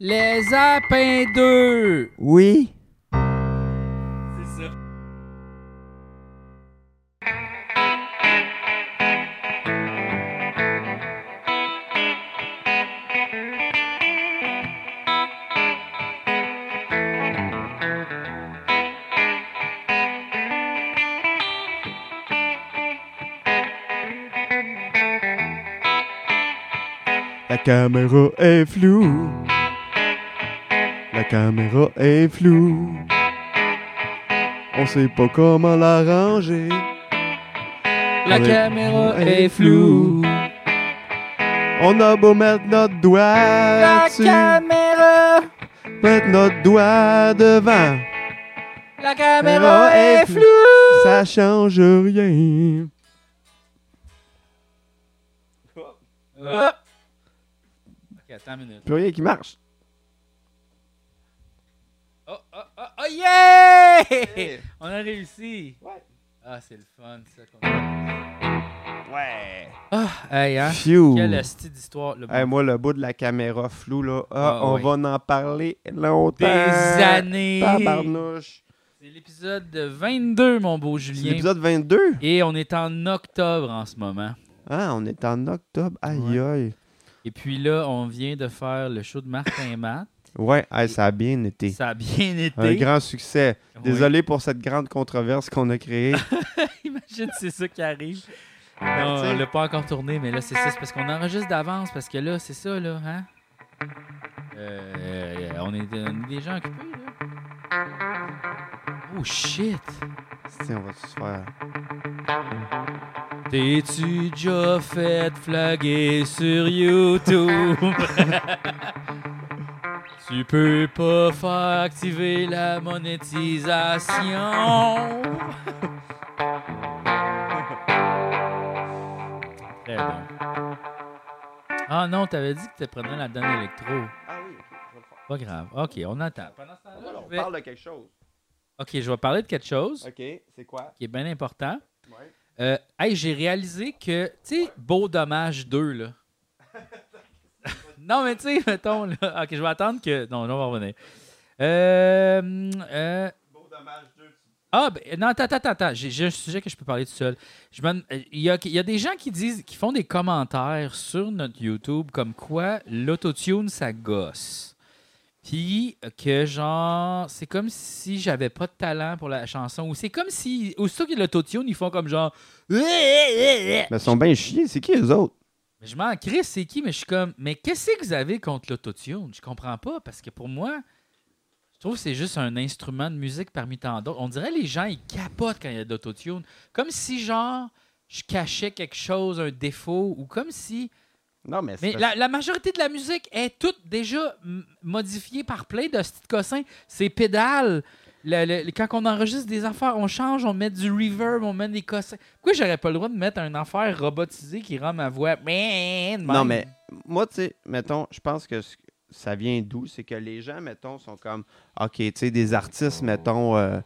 Les Apins 2! Oui. C'est ça. La caméra est floue. La caméra est floue. On sait pas comment la ranger. La caméra est floue. On a beau mettre notre doigt La dessus, caméra! mettre notre doigt devant, La caméra est floue! ça change rien. Hop. Ok, attends une minute. Plus rien qui marche. Yeah! On a réussi. Ouais. Ah, c'est le fun, ça. qu'on- Ouais. Ah, hey, hein? Phew. Quelle style d'histoire. Le Hey, moi, le bout de la caméra floue, là, ah, Ah, on oui. va en parler longtemps. Des années. Tabarnouche. C'est l'épisode 22, mon beau C'est Julien. l'épisode 22. Et on est en octobre en ce moment. Ah, on est en octobre. Aïe, Ouais. aïe. Et puis là, on vient de faire le show de Martin Matt. Ouais, hey, ça a bien été. Ça a bien été. Un grand succès. Oui. Désolé pour cette grande controverse qu'on a créée. Imagine, c'est ça qui arrive. Non, sais. on l'a pas encore tourné, mais là, c'est ça. C'est parce qu'on enregistre d'avance, parce que là, c'est ça, là, hein? Euh, on, est, on est déjà occupés, là. Oh, shit! Tiens, on va se faire. T'es-tu déjà fait flaguer sur YouTube? tu peux pas faire activer la monétisation. Très bon. Ah non, t'avais dit que tu prenais la donne électro. Ah oui, ok, je vais le faire. Pas grave. OK, on attend. Pendant ce temps-là, on je vais- parle de quelque chose. OK, je vais parler de quelque chose Ok, c'est quoi? qui est bien important. Ouais. Euh, hey, j'ai réalisé que, tu sais, Beau Dommage 2, là. non, mais tu sais, mettons, là. Ok, je vais attendre que. Non, non, on va revenir. Euh, euh, Beau dommage 2. ah, ben, non, attends, attends, attends. J'ai, j'ai un sujet que je peux parler tout seul. Je me- Il y, a, il y a des gens qui disent, qui font des commentaires sur notre YouTube comme quoi l'autotune, ça gosse. Puis que genre, c'est comme si j'avais pas de talent pour la chanson. Ou c'est comme si, aussitôt qu'il y a l'autotune, ils font comme genre. Mais ils sont bien chiés. C'est qui eux autres? Mais je m'en crisse, c'est qui? Mais je suis comme, mais qu'est-ce que vous avez contre l'autotune? Je comprends pas, parce que pour moi, je trouve que c'est juste un instrument de musique parmi tant d'autres. On dirait que les gens, ils capotent quand il y a de l'autotune. Comme si, genre, je cachais quelque chose, un défaut, ou comme si... Non, mais Mais c'est. la, la majorité de la musique est toute déjà modifiée par plein de petits cossins. C'est pédales. Le- le- quand on enregistre des affaires, on change, on met du reverb, on met des cossins. Pourquoi j'aurais pas le droit de mettre une affaire robotisée qui rend ma voix... Non, mais moi, tu sais, mettons, je pense que ça vient d'où? C'est que les gens, mettons, sont comme, OK, tu sais, des artistes, mettons, euh,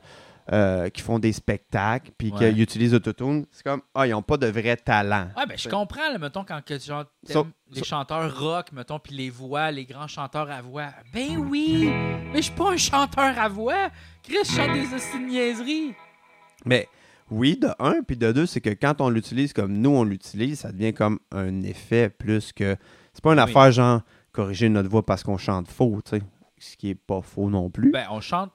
euh, qui font des spectacles, puis Ouais. qu'ils utilisent Autotune, c'est comme, ah, ils n'ont pas de vrai talent. Ouais, ben, je comprends, là, mettons, quand que, genre, So- les so- chanteurs rock, mettons, puis les voix, les grands chanteurs à voix. Ben oui! Mais je suis pas un chanteur à voix! Chris, je chante des hosties de niaiseries! Mais oui, de un, puis de deux, c'est que quand on l'utilise comme nous, on l'utilise, ça devient comme un effet plus que. C'est pas une Oui. affaire genre corriger notre voix parce qu'on chante faux, tu sais. Ce qui est pas faux non plus. Ben, on chante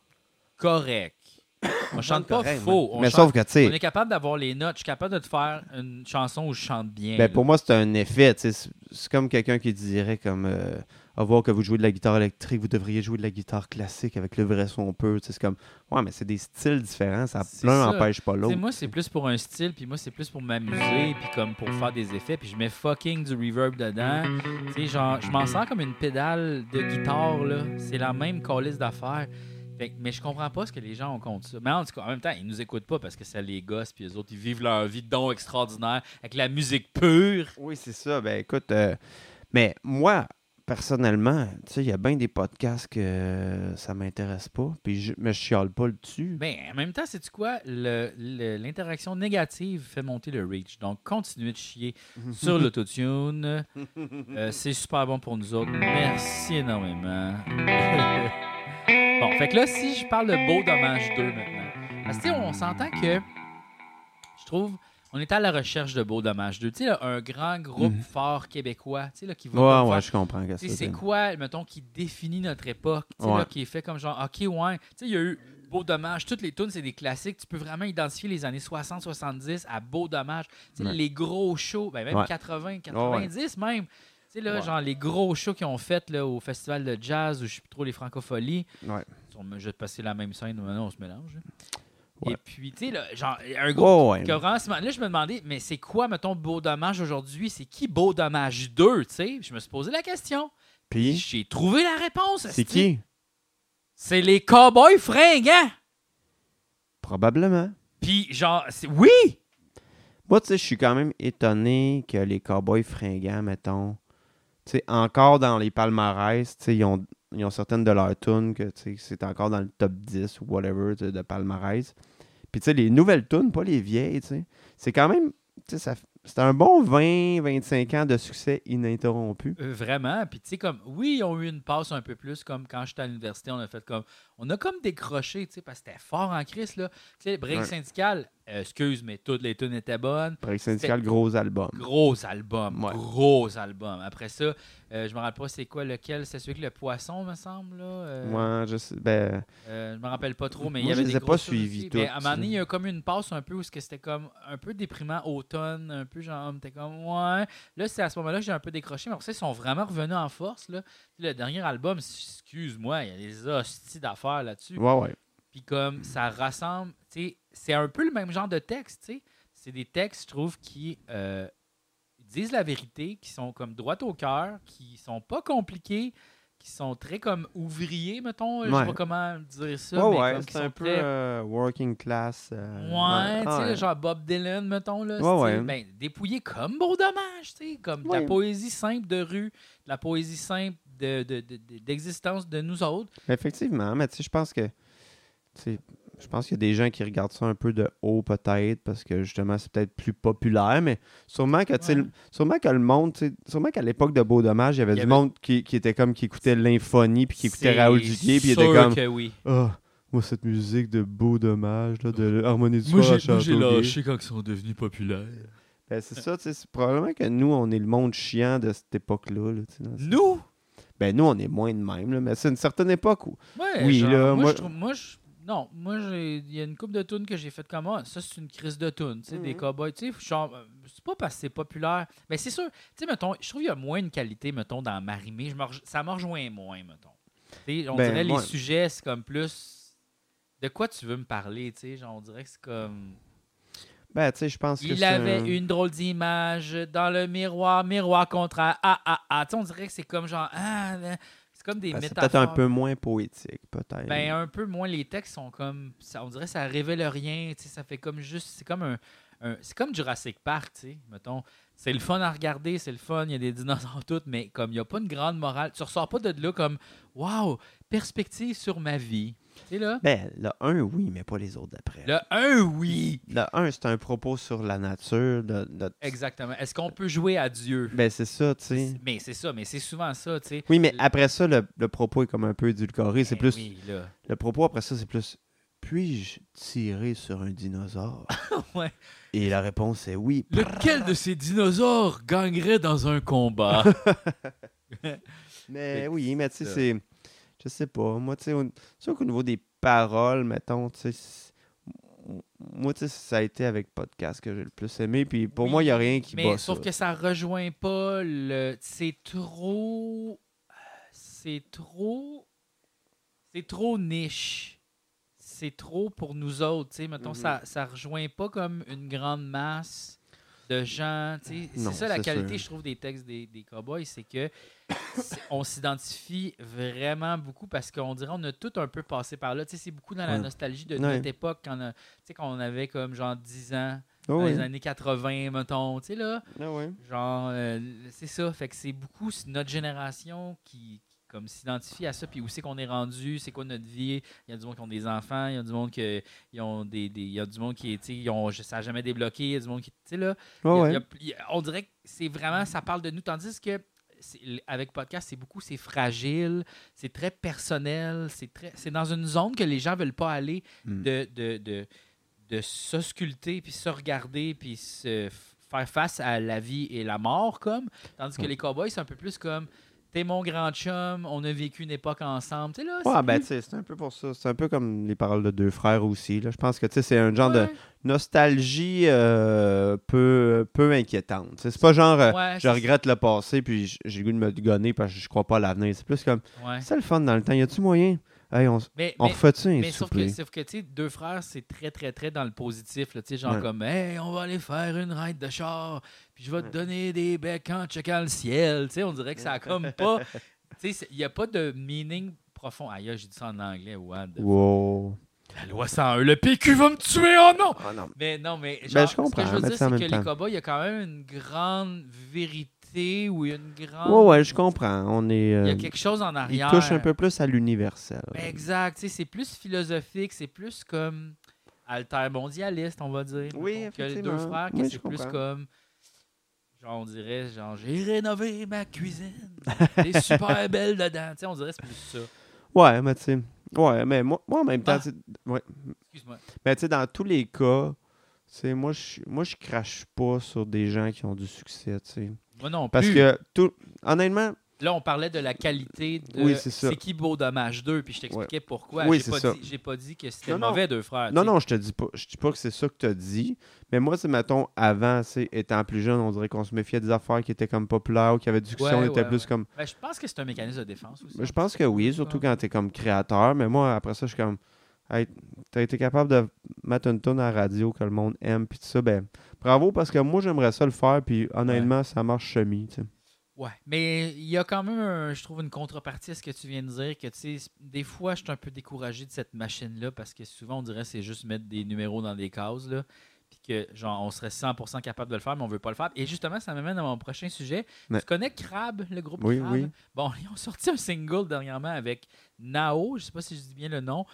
correct. On chante pas Correct, faux. mais- On mais chante- sauf que, tu sais, On est capable d'avoir les notes. Je suis capable de te faire une chanson où je chante bien. Ben, là. pour moi, c'est un effet. tu sais, C'est c'est comme quelqu'un qui dirait comme euh, à voir que vous jouez de la guitare électrique, vous devriez jouer de la guitare classique avec le vrai son sais, C'est comme Ouais, mais c'est des styles différents. Ça C'est l'un n'empêche pas l'autre. moi, c'est plus pour un style, puis moi, c'est plus pour m'amuser, puis comme pour faire des effets, puis je mets fucking du reverb dedans. Tu sais, genre, je m'en sens comme une pédale de guitare, là. C'est la même calice d'affaires. Fait mais je comprends pas ce que les gens ont contre ça. Mais en tout cas, en même temps, ils nous écoutent pas parce que ça les gosse, puis les autres, ils vivent leur vie de don extraordinaire avec la musique pure. Oui, c'est ça. Ben écoute, euh, mais moi, personnellement, tu sais, il y a bien des podcasts que ça m'intéresse pas, puis je me chiale pas le dessus. Mais en même temps, c'est quoi? L'interaction négative fait monter le reach. Donc, continuez de chier sur l'autotune. Euh, c'est super bon pour nous autres. Merci énormément. bon, fait que là, si je parle de Beau Dommage 2 maintenant, parce que on s'entend que je trouve. On est à la recherche de Beau Dommage 2. Tu sais, un grand groupe Mhm. fort québécois, tu sais, là, qui va Ouais, ouais, faire- je comprends. c'est quoi, mettons, qui définit notre époque, tu sais, Ouais. là, qui est fait comme genre, OK, ouais. Tu sais, il y a eu Beau Dommage, toutes les tunes, c'est des classiques. Tu peux vraiment identifier les années 60-70 à Beau Dommage. Tu sais, Ouais. les gros shows, ben, même Ouais. 80, 90 même. Tu sais, là, genre, les gros shows qu'ils ont fait là, au Festival de Jazz, ou je sais plus trop, les Francopholies. Ouais. On- Je vais te passer la même scène, maintenant on se mélange. hein. Ouais. Et puis, tu sais, là, genre, un groupe Ouais, ouais. que vraiment, là, je me demandais, mais c'est quoi, mettons, Beau Dommage aujourd'hui? C'est qui Beau Dommage 2, tu sais? Je me suis posé la question. Puis, J'ai trouvé la réponse. c'est qui? C'est les cowboys fringants. Probablement. Puis, genre, oui! Moi, tu sais, je suis quand même étonné que les Cowboys fringants, mettons, tu sais, encore dans les palmarès, tu sais, ils ont, ils ont certaines de leurs tunes que, c'est encore dans le top 10 ou whatever de palmarès. Puis, tu sais, les nouvelles tunes, pas les vieilles, c'est quand même, ça- c'est un bon 20-25 ans de succès ininterrompu. Euh, vraiment. Puis, tu sais, comme, oui, ils ont eu une passe un peu plus, comme quand j'étais à l'université, on a fait comme, on a comme décroché, tu sais, parce que c'était fort en crise, là. Tu sais, Break Ouais. Syndical, euh, excuse, mais toutes les tunes étaient bonnes. Break Syndical, gros album. Gros album, Ouais. gros album. Après ça, euh, je me rappelle pas c'est quoi lequel, c'est celui avec le poisson, me semble, là. euh, Moi, je sais, ben, Euh, je me rappelle pas trop, mais il y avait je les ai pas suivis Mais à un moment donné, il y a comme une passe un peu où c'était comme un peu déprimant automne, un peu genre, t'es comme ouais. Là, c'est à ce moment-là que j'ai un peu décroché, mais après ça, ils sont vraiment revenus en force. Là. Le dernier album, excuse-moi, il y a des hosties d'affaires là-dessus. ouais, ouais. Puis comme ça rassemble, tu sais, c'est un peu le même genre de texte, tu sais. C'est des textes, je trouve, qui euh, disent la vérité, qui sont comme droit au cœur, qui sont pas compliqués, qui sont très comme ouvriers, mettons. Je sais pas comment dire ça. Ouais, mais ouais, comme qui c'est un peu très- euh, working class. euh, Ouais, tu sais, ouais. genre Bob Dylan, mettons, là. Ouais, style, ouais. Ben, dépouillé comme beau dommage, tu sais, comme de la poésie simple de rue, de la poésie simple de- de- de- de- d'existence de, nous autres. Effectivement, mais tu sais, je pense que. tu sais, Je pense qu'il y a des gens qui regardent ça un peu de haut, peut-être, parce que justement, c'est peut-être plus populaire, mais sûrement que, tu sais, Ouais. sûrement que le monde, tu sais, sûrement qu'à l'époque de Beau Dommage, il y avait Il y du avait- monde qui, qui était comme, qui écoutait l'infonie, puis qui écoutait C'est Raoul Duguay, puis il était comme, que oui. ah, moi, cette musique de Beau Dommage, là, de Harmonie du Moi, j'ai moi, j'ai Châteauguay. lâché quand ils sont devenus populaires. Ben, c'est ça, tu sais, c'est probablement que nous, on est le monde chiant de cette époque-là. là, Nous? Ben, nous, on est moins de même, là, mais c'est une certaine époque où. Ouais, Oui, genre, là, moi, moi- je trouve- moi, je- non, moi, il y a une coupe de tunes que j'ai fait comme ah, ça, c'est une crise de tunes, tu sais, des Mhm. cowboys, tu sais, euh, c'est pas parce que c'est populaire, mais c'est sûr, tu sais, mettons, je trouve qu'il y a moins de qualité, mettons, dans Marimé, je me rej- ça me rejoint moins, mettons. On Ben, dirait les ouais. sujets, c'est comme plus, de quoi tu veux me parler, tu sais, genre, on dirait que c'est comme, Ben, tu sais, je pense que il avait un- une drôle d'image dans le miroir, miroir contre ah, ah, ah, tu sais, on dirait que c'est comme genre, ah, là, c'est comme des Ben, c'est métaphores. peut-être un peu moins poétique, peut-être. Ben, un peu moins, les textes sont comme. Ça, on dirait que ça révèle rien, tu sais, ça fait comme juste. C'est comme un. un- c'est comme Jurassic Park, tu sais, mettons. C'est le fun à regarder, c'est le fun, il y a des dinosaures toutes, mais comme il n'y a pas une grande morale, tu ressors pas de là comme Waouh, perspective sur ma vie. Sais, là? Ben, le 1, oui, mais pas les autres d'après. Le 1, oui. Le 1, c'est un propos sur la nature. De, de- Exactement. Est-ce qu'on peut jouer à Dieu? Ben, c'est ça, tu sais. Mais c'est ça, mais c'est souvent ça, tu sais. Oui, mais Le- après ça, le, le propos est comme un peu édulcoré. C'est Ben plus. Oui, là. Le propos après ça, c'est plus. Puis-je tirer sur un dinosaure? Ouais. Et la réponse est oui. Lequel de ces dinosaures gagnerait dans un combat? Mais Fait oui, mais tu sais, c'est. Je sais pas. Moi, tu sais, au- sûr qu'au niveau des paroles, mettons, tu sais. Moi, tu sais, ça a été avec podcast que j'ai le plus aimé. Puis pour Oui, moi, il n'y a rien qui Mais bat sauf ça. que ça rejoint pas le. C'est trop. C'est trop. C'est trop niche. C'est trop pour nous autres. tu sais. Mettons, Mhm. ça, ça rejoint pas comme une grande masse de gens. C'est ça la qualité, sûr. je trouve, des textes des, des cowboys, c'est que on s'identifie vraiment beaucoup parce qu'on dirait on a tout un peu passé par là. C'est beaucoup dans la nostalgie de Ouais. notre époque quand, on a- tu sais, quand on avait comme genre 10 ans. dans ouais. les années 80, mettons. Tu sais, là, Ah genre, euh, c'est ça. Fait que c'est beaucoup notre génération qui, comme s'identifie à ça, puis où c'est qu'on est rendu, c'est quoi notre vie. Il y a du monde qui ont des enfants, il y a du monde qui ils ont des, des- il y a du monde qui, ils ont, ça n'a jamais débloqué, il y a du monde qui, tu sais, là, il y a- ouais. il y a- il y a- on dirait que c'est vraiment, ça parle de nous, tandis que avec podcast, c'est beaucoup, c'est fragile, c'est très personnel, c'est très, c'est dans une zone que les gens veulent pas aller Mm. de, de, de, de s'ausculter, puis se regarder, puis se faire face à la vie et la mort, comme. Tandis que les cowboys, c'est un peu plus comme T'es mon grand chum, on a vécu une époque ensemble. Là, Ouais, c'est ben, plus- tu sais, c'est un peu pour ça. C'est un peu comme les paroles de deux frères aussi. Là. Je pense que, tu sais, c'est un genre de nostalgie euh, peu, peu inquiétante. C'est pas genre, euh, ouais, je regrette le passé puis j'ai le goût de me gonner parce que je crois pas à l'avenir. C'est plus comme, c'est le fun dans le temps. Y a-tu moyen? Hey, on, Mais, on Mais sauf que, sauf que tu sais, deux frères, c'est très, très, très dans le positif. Là, tu sais, genre Ouais. comme, hey, on va aller faire une ride de char, puis je vais te donner des becs en checkant le ciel. Tu sais, on dirait que ça a comme pas. Tu sais, il n'y a pas de meaning profond. Aïe, j'ai dit ça en anglais. What the- Wow. La loi 101, le PQ va me tuer, oh non! Ah non. Mais non, mais genre, Ben, je ce que comprends, je veux dire, c'est que les cowboys, il y a quand même une grande vérité ou une grande. Ouais, ouais, je comprends. On est. Il y euh, a quelque chose en il arrière. touche un peu plus à l'universel. Ben, exact. tu sais, C'est plus philosophique, c'est plus comme altermondialiste, on va dire. Oui, mettons, Que les deux effectivement. frères, Oui, c'est plus comme. Genre, on dirait, genre, j'ai rénové ma cuisine. T'es super belle dedans. Tu sais, on dirait que c'est plus ça. Ouais, mais tu sais. Ouais, mais moi, moi en même temps, Ah. tu sais, ouais. Excuse-moi. Mais tu sais, dans tous les cas, tu sais, moi, je moi, je crache pas sur des gens qui ont du succès, tu sais. Moi non Parce plus. que, tout, honnêtement, Là, on parlait de la qualité de Oui, c'est ça. qui Beau Dommage 2, puis je t'expliquais pourquoi. Oui, j'ai c'est pas ça. dit, j'ai pas dit que c'était Non, non. mauvais deux frères. non, tu non, je te dis pas, je dis pas que c'est ça que tu as dit, mais moi, c'est, mettons, avant, tu sais, étant plus jeune, on dirait qu'on se méfiait des affaires qui étaient comme populaires ou qui avaient du succès, Ouais, on était ouais, plus ouais. comme... Ben, je pense que c'est un mécanisme de défense aussi. Je pense que oui, surtout quand t'es comme créateur, mais moi, après ça, je suis comme... Hey, t'as été capable de mettre une tonne à la radio que le monde aime, puis tout ça, ben, bravo, parce que moi, j'aimerais ça le faire, puis honnêtement, ça marche semi, tu. Ouais, mais il y a quand même, un- je trouve, une contrepartie à ce que tu viens de dire, que tu sais, des fois, je suis un peu découragé de cette machine-là parce que souvent, on dirait que c'est juste mettre des numéros dans des cases, là, puis que, genre, on serait 100% capable de le faire, mais on veut pas le faire. Et justement, ça m'amène à mon prochain sujet. Tu connais Crab, le groupe Oui, Crab? oui. Bon, ils ont sorti un single dernièrement avec Nao, je sais pas si je dis bien le nom.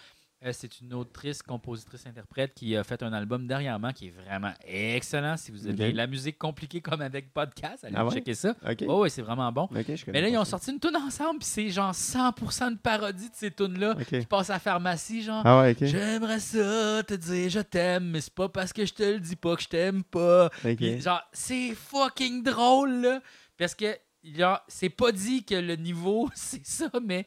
Euh, c'est une autrice, compositrice, interprète qui a fait un album dernièrement qui est vraiment excellent. Si vous aimez la musique compliquée comme avec podcast, allez Ah ouais? checker ça. Oh, ouais, c'est vraiment bon. Mais là, ils ont ça. sorti une tune ensemble, puis c'est genre 100% de parodie de ces tunes-là. Qui passent à la pharmacie, genre. Ah ouais. J'aimerais ça te dire je t'aime, mais c'est pas parce que je te le dis pas que je t'aime pas. Genre, c'est fucking drôle, là. Parce que, c'est pas dit que le niveau, c'est ça, mais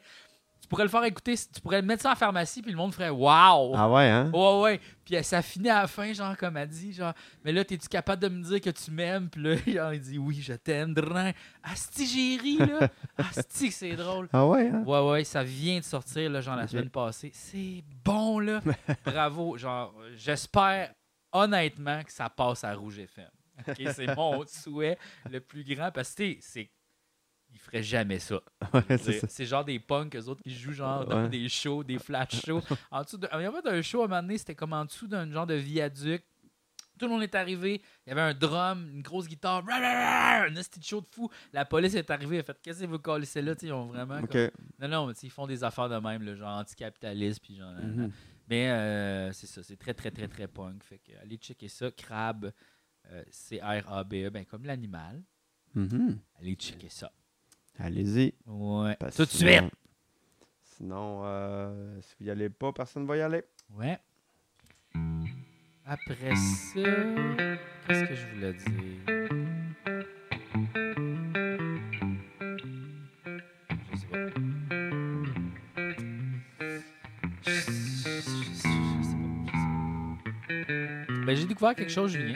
tu pourrais le faire écouter, tu pourrais le mettre ça en pharmacie, puis le monde ferait Waouh! Ah ouais, hein? Ouais, ouais. Puis euh, ça finit à la fin, genre, comme elle dit, genre, mais là, t'es-tu capable de me dire que tu m'aimes? Puis là, genre, il dit, oui, je t'aime. Drin. Asti, j'ai ri, là. Asti, c'est drôle. Ah ouais, hein? Ouais, ouais, ça vient de sortir, là, genre, la semaine passée. C'est bon, là. Bravo. Genre, j'espère honnêtement que ça passe à Rouge FM. Ok, c'est mon souhait le plus grand parce que, c'est. Ils feraient jamais ça. Ouais, C'est genre des punks, eux autres, qui jouent genre dans Ouais. des shows, des flash shows. En dessous de... Il y avait un show à un moment donné, c'était comme en dessous d'un genre de viaduc. Tout le monde est arrivé. Il y avait un drum, une grosse guitare. Un de show de fou. La police est arrivée. Elle a fait Qu'est-ce que vous collez là? Ils ont vraiment. Comme- Non, non, mais ils font des affaires de même, le genre anticapitaliste. Puis genre. Mhm. Mais euh, c'est ça. C'est très, très, très, très punk. Fait que allez checker ça. Crabe, euh, C-R-A-B-E, ben, comme l'animal. Mhm. Allez checker ça. Allez-y. Ouais. parce Tout de suite. sinon- euh, si vous y allez pas, personne va y aller. Ouais. Après ça, qu'est-ce que je voulais dire? Je sais pas. Je, je- je- je sais pas. je sais pas. Ben, j'ai découvert quelque chose, Julien.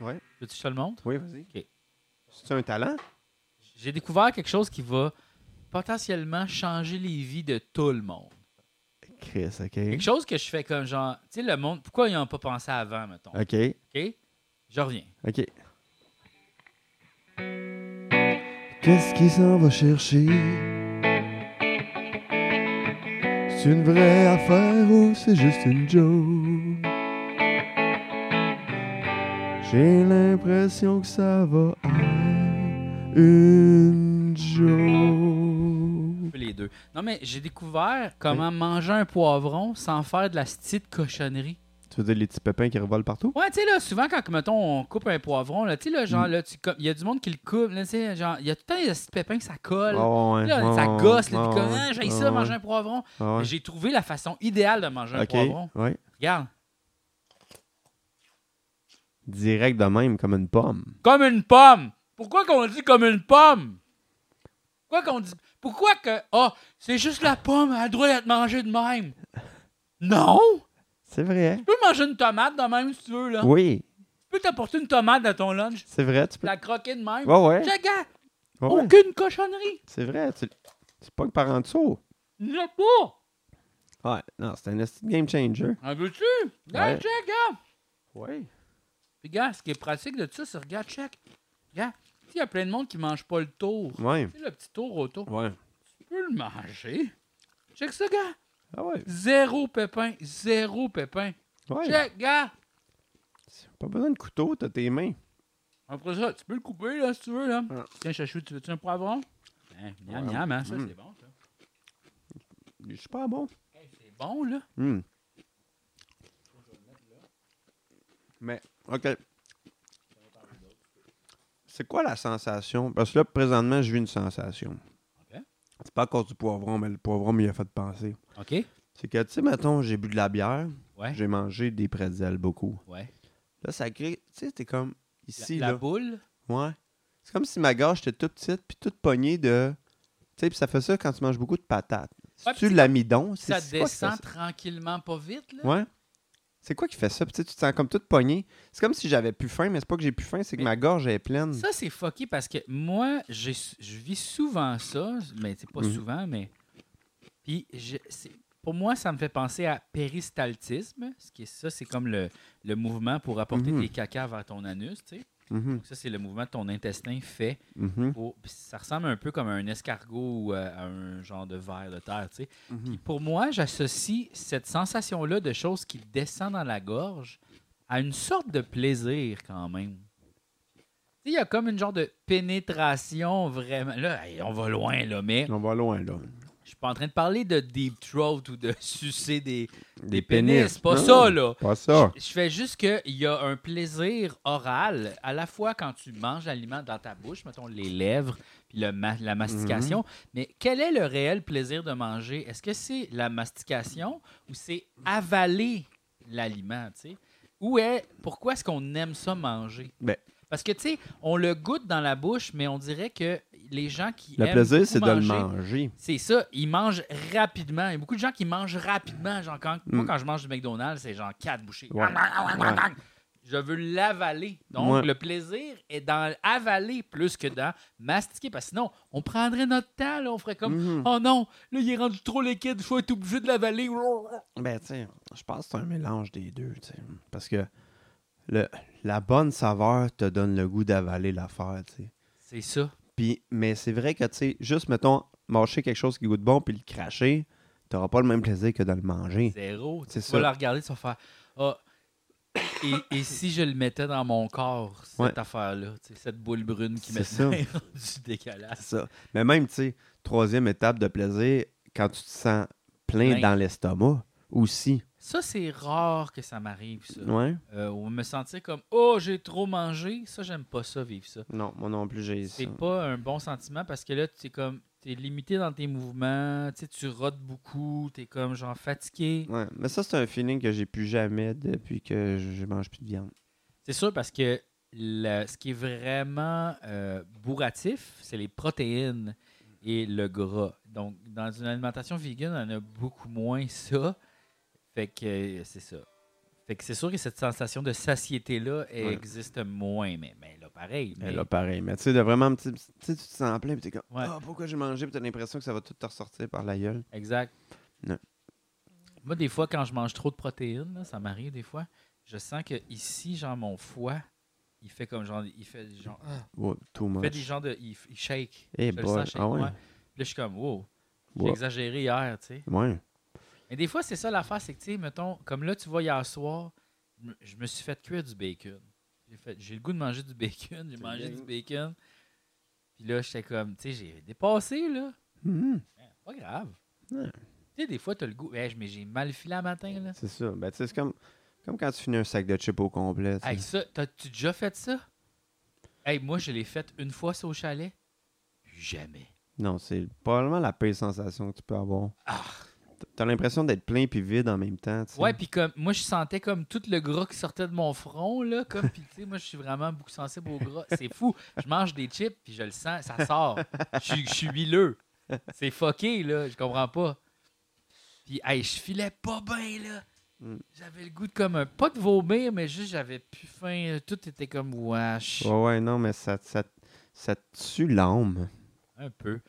Ouais. Veux-tu que je te le montre? Oui, vas-y. Ok. C'est un talent? J'ai découvert quelque chose qui va potentiellement changer les vies de tout le monde. Chris, OK. Quelque chose que je fais comme genre, tu sais, le monde, pourquoi ils n'ont pas pensé avant, mettons? OK. OK? Je reviens. OK. Qu'est-ce qui s'en va chercher? C'est une vraie affaire ou c'est juste une joke? J'ai l'impression que ça va joke. Les deux. Non, mais j'ai découvert comment manger un poivron sans faire de la petite cochonnerie. Tu veux dire les petits pépins qui revolent partout? Ouais, tu sais, là, souvent, quand, mettons, on coupe un poivron, là, tu sais, là, genre, Mm. là, il y a du monde qui le coupe, là, tu sais, genre, il y a tout le temps des petits pépins que ça colle. Ah ouais, Là, ça gosse, là, ouais, t'es comme, ah, j'ai ça, manger un poivron. ouais. J'ai trouvé la façon idéale de manger un poivron. ouais. Regarde. Direct de même, comme une pomme. Comme une pomme. Pourquoi qu'on dit comme une pomme? Pourquoi qu'on dit. Pourquoi que. Ah, c'est juste la pomme, elle a le droit d'être mangée de même. Non! C'est vrai. Tu peux manger une tomate de même si tu veux, là. Oui, Tu peux t'apporter une tomate dans ton lunch, c'est vrai. Tu peux... la croquer de même. Ouais, ouais. Check, gars, ouais, ouais. aucune cochonnerie. C'est vrai. Tu... C'est pas que par en dessous. A pas. Ouais, non, c'est un game changer. En veux-tu? Regarde, Ouais. check, gars. Oui. Puis, gars, ce qui est pratique de ça, c'est regarde, check. Regarde, il y a plein de monde qui mange pas le tour. Ouais. Tu sais, le petit tour autour. Ouais. Tu peux le manger. Check ça, gars. Ah ouais. Zéro pépin. Zéro pépin. Ouais. Check, gars. Pas besoin de couteau, t'as tes mains. Après ça, tu peux le couper, là, si tu veux, là. Ouais. Tiens, chachou, tu veux-tu un poivron? Hein, miam, Ouais. miam, hein, ça, Mm. c'est bon, ça. Je suis pas bon. Hey, c'est bon, là. Hmm. Mais, OK. C'est quoi la sensation? Parce que là, présentement, je vis une sensation. C'est pas à cause du poivron, mais le poivron m'y a fait penser. OK. C'est que, tu sais, mettons, j'ai bu de la bière, Ouais. j'ai mangé des pretzels beaucoup. Ouais. Là, ça crée, tu sais, t'es comme ici, la, la là. boule? Ouais. C'est comme si ma gorge était toute petite, puis toute pognée de. Tu sais, puis ça fait ça quand tu manges beaucoup de patates. Ouais, puis l'amidon? C'est- Ça descend ça? tranquillement, pas vite, là? Ouais. C'est quoi qui fait ça? Puis tu te sens comme toute pognée. C'est comme si j'avais plus faim, mais c'est pas que j'ai plus faim, c'est que Mais- ma gorge est pleine. Ça, c'est fucké parce que moi, je vis souvent ça, mais c'est pas Mhm. souvent, mais. Puis, je- pour moi, ça me fait penser à péristaltisme. Ce qui est ça, c'est comme le, le mouvement pour apporter Mhm. tes caca vers ton anus, tu sais. Mhm, Donc, ça, c'est le mouvement que ton intestin fait. mhm, pour- puis ça ressemble un peu comme un escargot ou euh, à un genre de ver de terre, tu sais. mhm. Puis pour moi, j'associe cette sensation-là de choses qui descend dans la gorge à une sorte de plaisir quand même. Il y a comme une genre de pénétration vraiment. Là, on va loin, là, mais On va loin, là. Je suis pas en train de parler de deep throat ou de sucer des, Des, des pénis. C'est pas Non, ça, là. Pas ça. Je, je fais juste qu'il y a un plaisir oral, à la fois quand tu manges l'aliment dans ta bouche, mettons les lèvres, puis le ma- la mastication. Mais quel est le réel plaisir de manger? Est-ce que c'est la mastication ou c'est avaler l'aliment, tu sais? Ou est, pourquoi est-ce qu'on aime ça manger? Ben- Parce que, tu sais, on le goûte dans la bouche, mais on dirait que les gens qui Le aiment plaisir, c'est de le manger, c'est ça, ils mangent rapidement. Il y a beaucoup de gens qui mangent rapidement. Genre quand, Moi, Mm. quand je mange du McDonald's, c'est genre quatre bouchées. Ouais. Je veux l'avaler. Donc, Ouais. le plaisir est dans avaler plus que dans mastiquer. Parce que sinon, on prendrait notre temps. Là, on ferait comme Mhm. Oh non, là, il est rendu trop liquide, je vais être obligé de l'avaler. Ben, tu sais, je pense que c'est un mélange des deux, tu sais. Parce que le, la bonne saveur te donne le goût d'avaler l'affaire. C'est ça. Puis, mais c'est vrai que, tu sais, juste, mettons, mâcher quelque chose qui goûte bon puis le cracher, t'auras pas le même plaisir que de le manger. Zéro. C'est tu vas la regarder, tu vas faire Ah. Et, et si je le mettais dans mon corps, cette Ouais. affaire-là, cette boule brune qui maintenant est rendue dégueulasse. C'est ça. Mais même, tu sais, troisième étape de plaisir, quand tu te sens plein Plein. dans l'estomac aussi. Ça, c'est rare que ça m'arrive, ça. Ouais. Euh, ou me sentir comme Oh, j'ai trop mangé. Ça, j'aime pas ça, vivre ça. Non, moi non plus, j'ai ça. C'est pas un bon sentiment parce que là, tu es comme. T'es limité dans tes mouvements, tu sais, tu rotes beaucoup, t'es comme genre fatigué. Ouais, mais ça, c'est un feeling que j'ai plus jamais depuis que je je mange plus de viande. C'est sûr parce que le- ce qui est vraiment euh, bourratif, c'est les protéines et le gras. Donc, dans une alimentation vegan, on a beaucoup moins ça. Fait que euh, c'est ça. Fait que c'est sûr que cette sensation de satiété-là Ouais. existe moins, mais, mais là, pareil. Mais là, pareil. Mais tu sais, de vraiment, tu te sens plein, puis t'es comme, Ouais. ah, pourquoi j'ai mangé, puis t'as l'impression que ça va tout te ressortir par la gueule. Exact. Non. Moi, des fois, quand je mange trop de protéines, là, ça m'arrive des fois, je sens que ici, genre, mon foie, il fait comme genre, il fait genre, ah, Ouais, too il fait des genres de, il, il shake. Eh Je le boy, sens shake, ah là, je suis comme, wow, j'ai exagéré hier, tu sais. Ouais. Mais des fois, c'est ça l'affaire, c'est que, tu sais, mettons, comme là, tu vois, hier soir, je me- suis fait cuire du bacon. J'ai fait, j'ai le goût de manger du bacon. J'ai mangé bien. du bacon. Puis là, j'étais comme, tu sais, j'ai dépassé, là. Mhm. Ben, Pas grave. Ouais. Tu sais, des fois, t'as le goût. Hey, mais j'ai mal filé à matin, là. C'est ça. Ben, tu sais, c'est comme, comme quand tu finis un sac de chips au complet. Hey, ça, t'as-tu déjà fait ça? Hey, moi, je l'ai fait une fois, ça, au chalet. Jamais. Non, c'est probablement la pire sensation que tu peux avoir. Ah. T'as l'impression d'être plein puis vide en même temps. Ouais, puis comme, moi, je sentais comme tout le gras qui sortait de mon front, là. Comme, puis tu sais, moi, je suis vraiment beaucoup sensible au gras. C'est fou. Je mange des chips, puis je le sens, ça sort. Je suis- huileux. C'est fucké, là. Je comprends pas. Puis, hey, je filais pas bien, là. Mm. J'avais le goût de comme un. Pas de vomir, mais juste, j'avais plus faim. Tout était comme wesh. Ouais, ouais, non, mais ça, ça, ça tue l'âme. Un peu.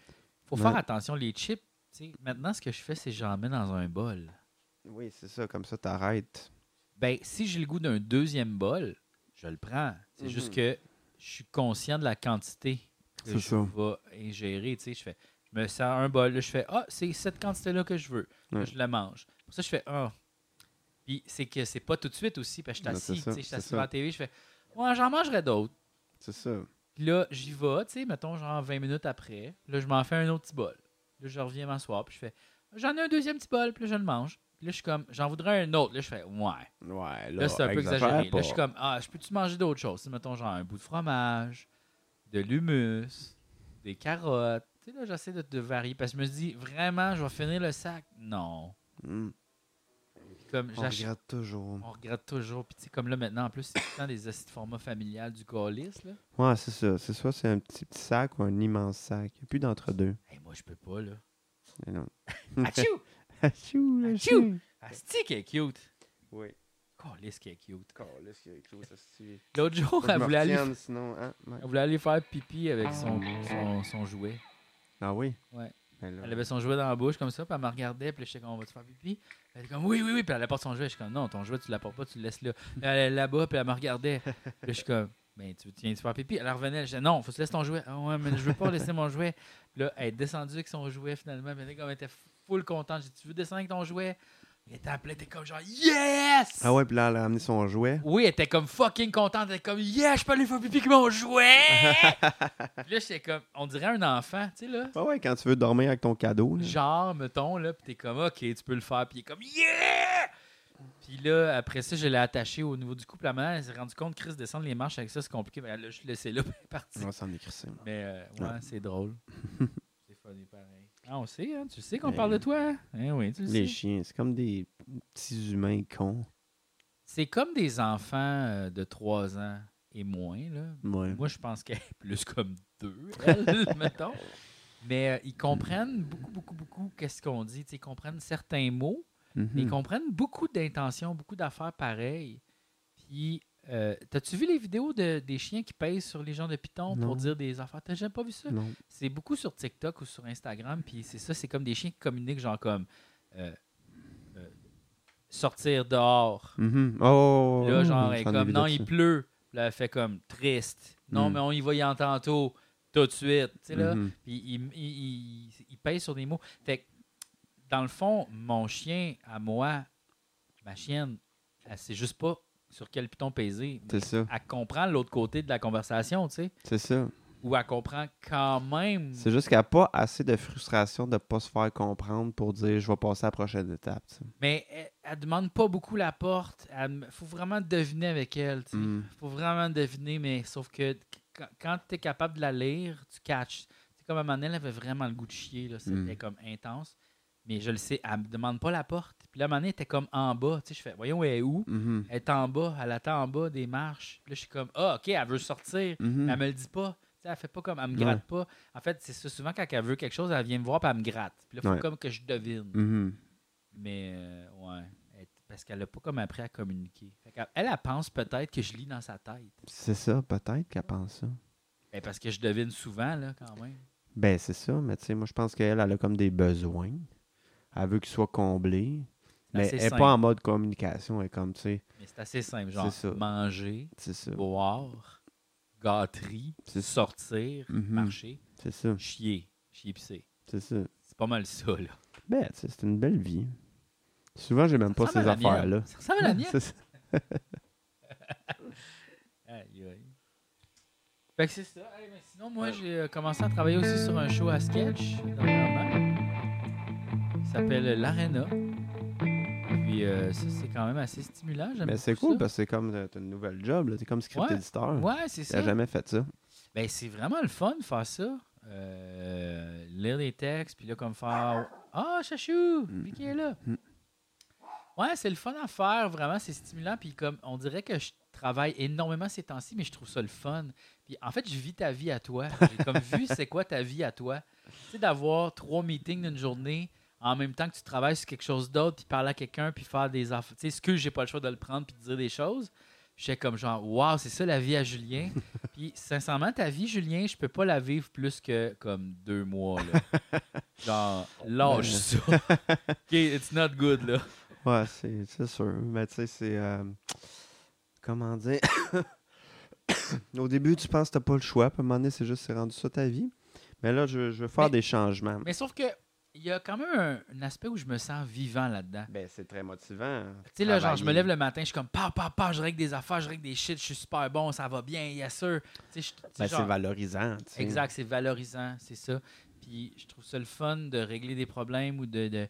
Faut Ouais. faire attention. Les chips, maintenant, ce que je fais, c'est que j'en mets dans un bol. Oui, c'est ça, comme ça, t'arrêtes. Ben, si j'ai le goût d'un deuxième bol, je le prends. C'est Mhm. juste que je suis conscient de la quantité que je ça. vais ingérer. Tu sais, je fais, je me sers un bol, là, je fais, ah, c'est cette quantité-là que je veux. Là, Ouais. je la mange. Pour ça, je fais, ah. Puis c'est que c'est pas tout de suite aussi, parce que je suis assis, je suis c'est assis devant la TV, je fais, ouais, j'en mangerai d'autres. C'est ça. Puis là, j'y vais, tu sais, mettons, genre 20 minutes après. Là, je m'en fais un autre petit bol. Là, je reviens m'asseoir, puis je fais, j'en ai un deuxième petit bol, puis là, je le mange. Puis là, je suis comme, j'en voudrais un autre. Là, je fais, ouais. Ouais, là, Là, c'est un peu exagéré. pas. Là, je suis comme, ah, je peux-tu manger d'autres choses? Mettons, genre un bout de fromage, de l'humus, des carottes. Tu sais, là, j'essaie de, de varier parce que je me dis, vraiment, je vais finir le sac? Non. Hmm. Comme, On regarde toujours. on regrette toujours. Puis, tu sais, comme là, maintenant, en plus, c'est tout le temps des acides formats familiales du calice, là. Ouais, c'est ça. C'est soit c'est un petit, petit sac ou un immense sac. Il n'y a plus d'entre-deux. Hey, moi, je peux pas, là. Mais non. Achou! Achou, Achou! Asti, qui est cute. Oui. Calice, qui est cute. A quelque chose, esti. L'autre jour, elle voulait, aller, sinon, hein, ouais. elle voulait aller faire pipi avec son, son, son jouet. Ah oui? Ouais. Ben Elle avait son jouet dans la bouche comme ça, puis elle me regardait, puis j'étais comme, on va te faire pipi? Elle était comme, oui, oui, oui, puis elle apporte son jouet. Je suis comme, non, ton jouet, tu l'apportes pas, tu le laisses là. Puis Elle est là-bas, puis elle me regardait. Puis je suis comme, ben, tu tu viens de faire pipi? Elle revenait, je disais, non, faut que tu laisses ton jouet. Ah ouais, mais je veux pas laisser mon jouet. Puis là, elle est descendue avec son jouet finalement, puis elle était comme, elle était full contente. J'ai dit, tu veux descendre avec ton jouet? Elle était appelée, elle était comme genre, yes! Ah ouais, puis là, elle a amené son jouet. Oui, elle était comme fucking contente. Elle était comme, yeah, je peux aller faire pipi avec mon jouet! puis là, j'étais comme, on dirait un enfant, tu sais, là. Ah ouais, quand tu veux dormir avec ton cadeau. là. Genre, mettons, là, pis t'es comme, ok, tu peux le faire, pis il est comme, yeah! Puis là, après ça, je l'ai attaché au niveau du couple. La maman, elle s'est rendue compte, Chris, descendre les marches avec ça, c'est compliqué. Mais elle l'a juste laissé là, puis elle est partie. Va s'en écrisser. moi. Mais euh, ouais, Ouais. c'est drôle. Ah, on sait, hein? Tu sais qu'on Ben, parle de toi, hein? Eh oui, tu le Les sais. chiens, c'est comme des petits humains cons. C'est comme des enfants euh, de 3 ans et moins, là. Ouais. Moi, je pense qu'elle est plus comme deux, elle, mettons. Mais euh, ils comprennent beaucoup, beaucoup, beaucoup qu'est-ce qu'on dit. Ils comprennent certains mots, Mhm. mais ils comprennent beaucoup d'intentions, beaucoup d'affaires pareilles. Puis, euh, t'as-tu vu les vidéos de, des chiens qui pèsent sur les gens de Python Non. pour dire des affaires? T'as jamais pas vu ça? C'est beaucoup sur TikTok ou sur Instagram, puis c'est ça, c'est comme des chiens qui communiquent, genre comme euh, euh, sortir dehors. Mhm. Oh, Là, oh, genre, elle est j'en ai comme non, il pleut. Là, elle fait comme triste. Non, Mm. mais on y va y en tantôt, tout de suite. Tu sais, là. Mhm. Puis il, il, il- il pèse sur des mots. Fait que, dans le fond, mon chien, à moi, ma chienne, elle sait juste pas sur quel piton peser. C'est ça. Elle comprend l'autre côté de la conversation, tu sais. C'est ça. Ou elle comprend quand même. C'est juste qu'elle n'a pas assez de frustration de ne pas se faire comprendre pour dire je vais passer à la prochaine étape. tu sais. Mais elle, elle demande pas beaucoup la porte. Il faut vraiment deviner avec elle. Il Mm. faut vraiment deviner, mais sauf que quand, tu es capable de la lire, tu catches. C'est comme à un moment donné, elle avait vraiment le goût de chier. C'était Mm. comme intense. Mais je le sais, elle me demande pas la porte. Puis là, à un moment donné, elle était comme en bas. Tu sais, je fais, voyons, elle est où? Mhm. Elle est en bas, elle attend en bas des marches. Puis là, je suis comme, ah, OK, elle veut sortir. Mhm. Mais elle me le dit pas. Tu sais, elle fait pas comme, elle me Ouais. gratte pas. En fait, c'est ça, souvent quand elle veut quelque chose, elle vient me voir puis elle me gratte. Puis là, il faut Ouais. comme que je devine. Mhm. Mais, euh, ouais. Elle- parce qu'elle a pas comme appris à communiquer. Fait elle, elle pense peut-être que je lis dans sa tête. C'est ça, peut-être qu'elle pense ça. Ben, parce que je devine souvent, là, quand même. Ben, c'est ça, mais tu sais, moi, je pense qu'elle, elle a comme des besoins. Elle veut qu'ils soient comblés. Mais elle n'est pas en mode communication. Elle est comme, tu sais, Mais c'est assez simple. Genre, C'est ça. manger, ça. boire, gâterie, sortir, Mhm. marcher, ça. chier, chier pisser. C'est ça. C'est pas mal ça, là. Ben, tu sais, c'est une belle vie. Souvent, j'ai même pas ces affaires-là. Ça ressemble à la mienne. C'est ça. Aïe, aïe. Fait que c'est ça. Hey, mais sinon, moi, j'ai euh, commencé à travailler aussi sur un show à sketch dernièrement. Il s'appelle L'Arena. Puis euh, c'est quand même assez stimulant. J'aime Mais c'est cool ça. parce que c'est comme euh, t'as une nouvelle job, là. T'es comme script Ouais. éditeur. Ouais, c'est T'as ça. jamais fait ça. Ben, c'est vraiment le fun de faire ça. Euh, lire des textes, puis là, comme faire Ah, chachou, lui qui est là? Mm. Ouais, c'est le fun à faire, vraiment, c'est stimulant. Puis comme on dirait que je travaille énormément ces temps-ci, mais je trouve ça le fun. Puis en fait, je vis ta vie à toi. J'ai comme vu c'est quoi ta vie à toi. Tu sais, d'avoir trois meetings d'une journée en même temps que tu travailles sur quelque chose d'autre, puis parler à quelqu'un, puis faire des affaires. Tu sais, ce que j'ai pas le choix de le prendre, puis de dire des choses. J'étais comme genre, waouh, c'est ça la vie à Julien. Puis sincèrement, ta vie, Julien, je peux pas la vivre plus que comme deux mois. Là. Genre, lâche ça. OK, it's not good, là. Ouais, c'est c'est sûr. Mais tu sais, c'est. euh, comment dire? Au début, tu penses que t'as pas le choix. Puis à un moment donné, c'est juste, c'est rendu ça ta vie. Mais là, je, je veux faire Mais- des changements. Mais sauf que il y a quand même un, un aspect où je me sens vivant là-dedans. Ben, c'est très motivant. Tu sais, là, genre, je me lève le matin, je suis comme, pa, pa, pa, je règle des affaires, je règle des shit, je suis super bon, ça va bien, yes sir. Tu sais, Ben, genre- c'est valorisant. Exact, c'est valorisant, c'est ça. Puis je trouve ça le fun de régler des problèmes ou de, de,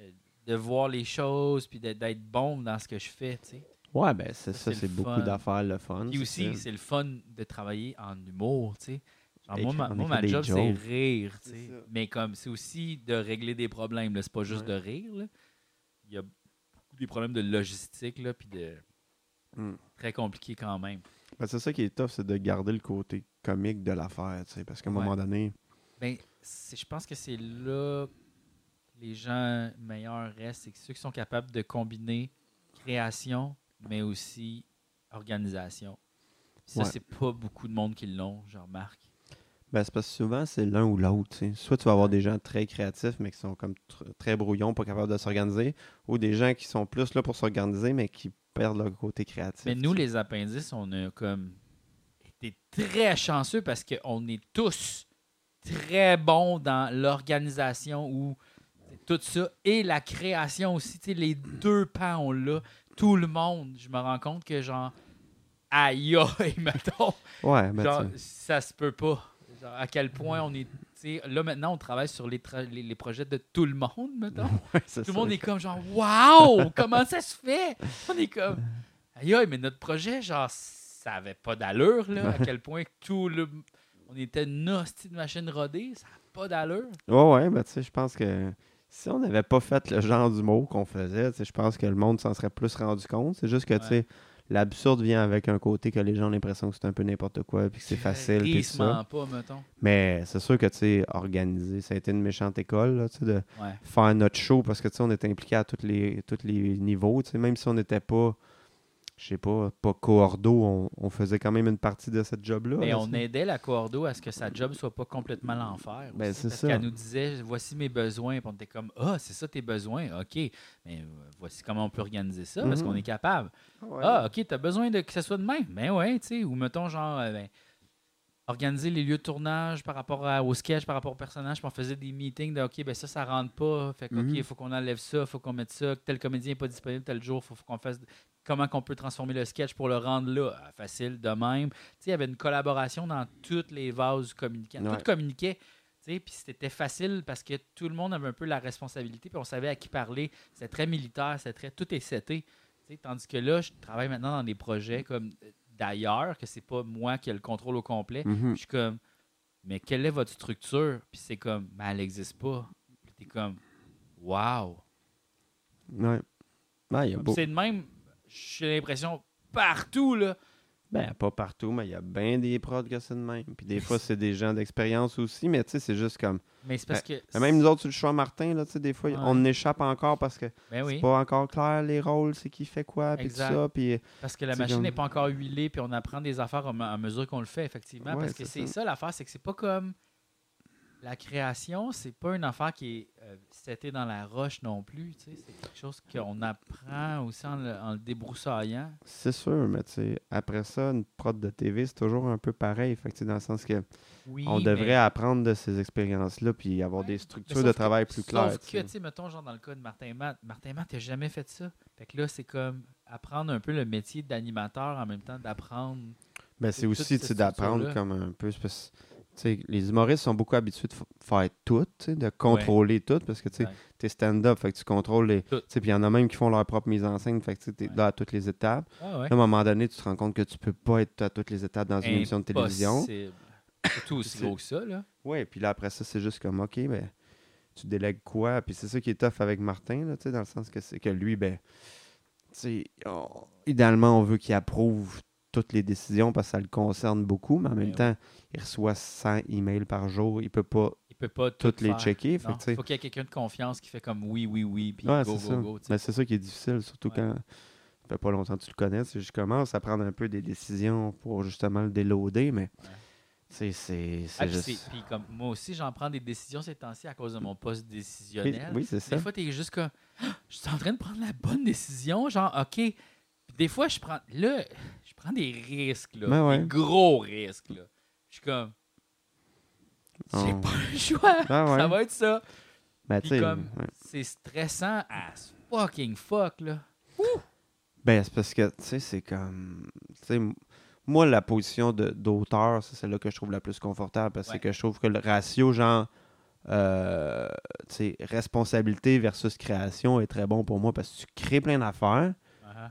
euh, de voir les choses, puis d'être bon dans ce que je fais, tu sais. Ouais, ben, c'est Ça, ça, c'est beaucoup d'affaires le fun. Puis aussi, c'est le fun de travailler en humour, tu sais. Genre, moi, ma, moi, job, c'est rire. Mais comme, c'est aussi de régler des problèmes. C'est pas juste Ouais. de rire, là. Il y a beaucoup des problèmes de logistique, là, puis de... Mm. Très compliqué quand même. Ben, c'est ça qui est tough, c'est de garder le côté comique de l'affaire, parce qu'à un Ouais. moment donné, Ben, je pense que c'est là que les gens meilleurs restent, c'est que ceux qui sont capables de combiner création, mais aussi organisation. Ça, Ouais. c'est pas beaucoup de monde qui l'ont, je remarque. Ben, c'est parce que souvent, c'est l'un ou l'autre. Soit tu vas avoir des gens très créatifs, mais qui sont comme tr- très brouillons, pas capables de s'organiser, ou des gens qui sont plus là pour s'organiser, mais qui perdent leur côté créatif. Mais nous, les appendices, on a comme été très chanceux parce qu'on est tous très bons dans l'organisation ou tout ça et la création aussi. Tu sais, les deux pans, on l'a. Tout le monde, je me rends compte que genre, aïe aïe, mettons, Ouais, ben, genre, ça se peut pas. Genre, à quel point on est. tu sais, Là, maintenant, on travaille sur les, tra- les, les projets de tout le monde, mettons. Ouais, Tout le monde est comme genre Waouh! Comment ça se fait? On est comme Aïe aïe, mais notre projet, genre, ça avait pas d'allure, là. À quel point tout le. On était une hostie de machine rodée, ça n'a pas d'allure. Ouais, ouais, ben, tu sais, je pense que si on n'avait pas fait le genre d'humour qu'on faisait, tu sais, je pense que le monde s'en serait plus rendu compte. C'est juste que, tu sais, l'absurde vient avec un côté que les gens ont l'impression que c'est un peu n'importe quoi, puis que c'est facile, puis tout ça. Pas, mettons. Mais c'est sûr que, tu sais, organiser, ça a été une méchante école, là, de Ouais. faire notre show, parce que, tu sais, on était impliqués à tous les, tous les niveaux, tu sais, même si on n'était pas, je sais pas, pas coordo, on, on faisait quand même une partie de cette job-là. Mais on aidait la Cordo à ce que sa job soit pas complètement l'enfer. Ben, c'est parce qu'elle nous disait voici mes besoins. Puis on était comme ah, c'est ça tes besoins. OK. Mais voici comment on peut organiser ça parce Mhm. qu'on est capable. Ouais. Ah, OK, tu as besoin de que ça soit de même. Ben ouais, tu sais. Ou mettons, genre, euh, ben, organiser les lieux de tournage par rapport à- au sketch, par rapport au personnage. Puis on faisait des meetings de OK, ben ça, ça rentre pas. Fait que, OK, Mhm. il faut qu'on enlève ça, il faut qu'on mette ça. Tel comédien n'est pas disponible tel jour, il faut, faut qu'on fasse. Comment qu'on peut transformer le sketch pour le rendre là? Ah, Facile, de même. Tu sais, il y avait une collaboration dans toutes les vases communicants. Ouais. Tout communiquait. Puis c'était facile parce que tout le monde avait un peu la responsabilité, puis on savait à qui parler. C'était très militaire, c'était très. Tout est seté. Tandis que là, je travaille maintenant dans des projets comme euh, d'ailleurs, que c'est pas moi qui ai le contrôle au complet. Mhm. Puis Je suis comme, mais quelle est votre structure? Puis c'est comme, mais elle n'existe pas. Puis t'es comme, wow. Ouais. C'est de même, j'ai l'impression, partout, là. Ben, pas partout, mais il y a bien des prods que c'est de même. Puis des fois, c'est des gens d'expérience aussi, mais tu sais, c'est juste comme. Mais c'est parce que. Mais même nous autres sur le choix Martin, là, tu sais, des fois, Ouais. on échappe encore parce que Ben oui, c'est pas encore clair les rôles, c'est qui fait quoi, puis tout ça. Puis parce que la machine comme- n'est pas encore huilée, puis on apprend des affaires à me- à mesure qu'on le fait, effectivement. Ouais, parce que c'est c'est ça. ça, l'affaire, c'est que c'est pas comme. La création, c'est pas une affaire qui est euh, setée dans la roche non plus. tu sais. C'est quelque chose qu'on apprend aussi en le, en le débroussaillant. c'est sûr, mais tu sais, après ça, une prod de TV, c'est toujours un peu pareil. Fait que, tu sais, dans le sens que Oui, on mais- devrait apprendre de ces expériences-là, puis avoir Ouais, des mais structures de que- travail plus claires. Sauf tu que, sais. tu sais, mettons, genre dans le cas de Martin Matt, Martin Matt, n'a jamais fait ça. Fait que là, c'est comme apprendre un peu le métier d'animateur en même temps d'apprendre Ben, c'est aussi cette tu sais, d'apprendre comme un peu. parce- les humoristes sont beaucoup habitués de faire tout, de contrôler tout, parce que tu Ouais. t'es stand-up, fait que tu contrôles les. Tout. Puis il y en a même qui font leur propre mise en scène, fait que tu Ouais. là à toutes les étapes. Ah à un moment donné, tu te rends compte que tu peux pas être à toutes les étapes dans une émission de télévision. Impossible. Surtout aussi C'est- gros que ça, là. Ouais, puis là, après ça, c'est juste comme, OK, ben, tu délègues quoi? Puis c'est ça qui est tough avec Martin, là, dans le sens que c'est que lui, ben, tu idéalement, on veut qu'il approuve toutes les décisions parce que ça le concerne beaucoup, mais en même Ben temps, il reçoit 100 emails par jour, il peut pas Il peut pas tout toutes les checker. Fait tu sais, faut qu'il y ait quelqu'un de confiance qui fait comme oui, oui, oui, puis ouais, go, go, ça. go. tu sais. Ben, c'est ça qui est difficile, surtout quand ça fait pas longtemps que tu le connais. Je commence à prendre un peu des décisions pour justement le déloader, mais c'est Ah, puis juste... c'est- puis comme moi aussi, j'en prends des décisions ces temps-ci à cause de mon poste décisionnel. oui, c'est ça. Des fois, t'es juste comme, Ah, je suis en train de prendre la bonne décision, genre, OK. Puis des fois, je prends, là, je prends des risques, là, Ben ouais. des gros risques, là. Je suis comme, j'ai On- pas le choix, Ben ouais. ça va être ça. Ben, Puis tu sais, comme, ouais. c'est stressant as fucking fuck, là. Ben, c'est parce que, tu sais, c'est comme. Tu sais, m- moi, la position de- d'auteur, c'est celle-là que je trouve la plus confortable parce Ouais. que je trouve que le ratio, genre, euh, tu sais, responsabilité versus création est très bon pour moi parce que tu crées plein d'affaires.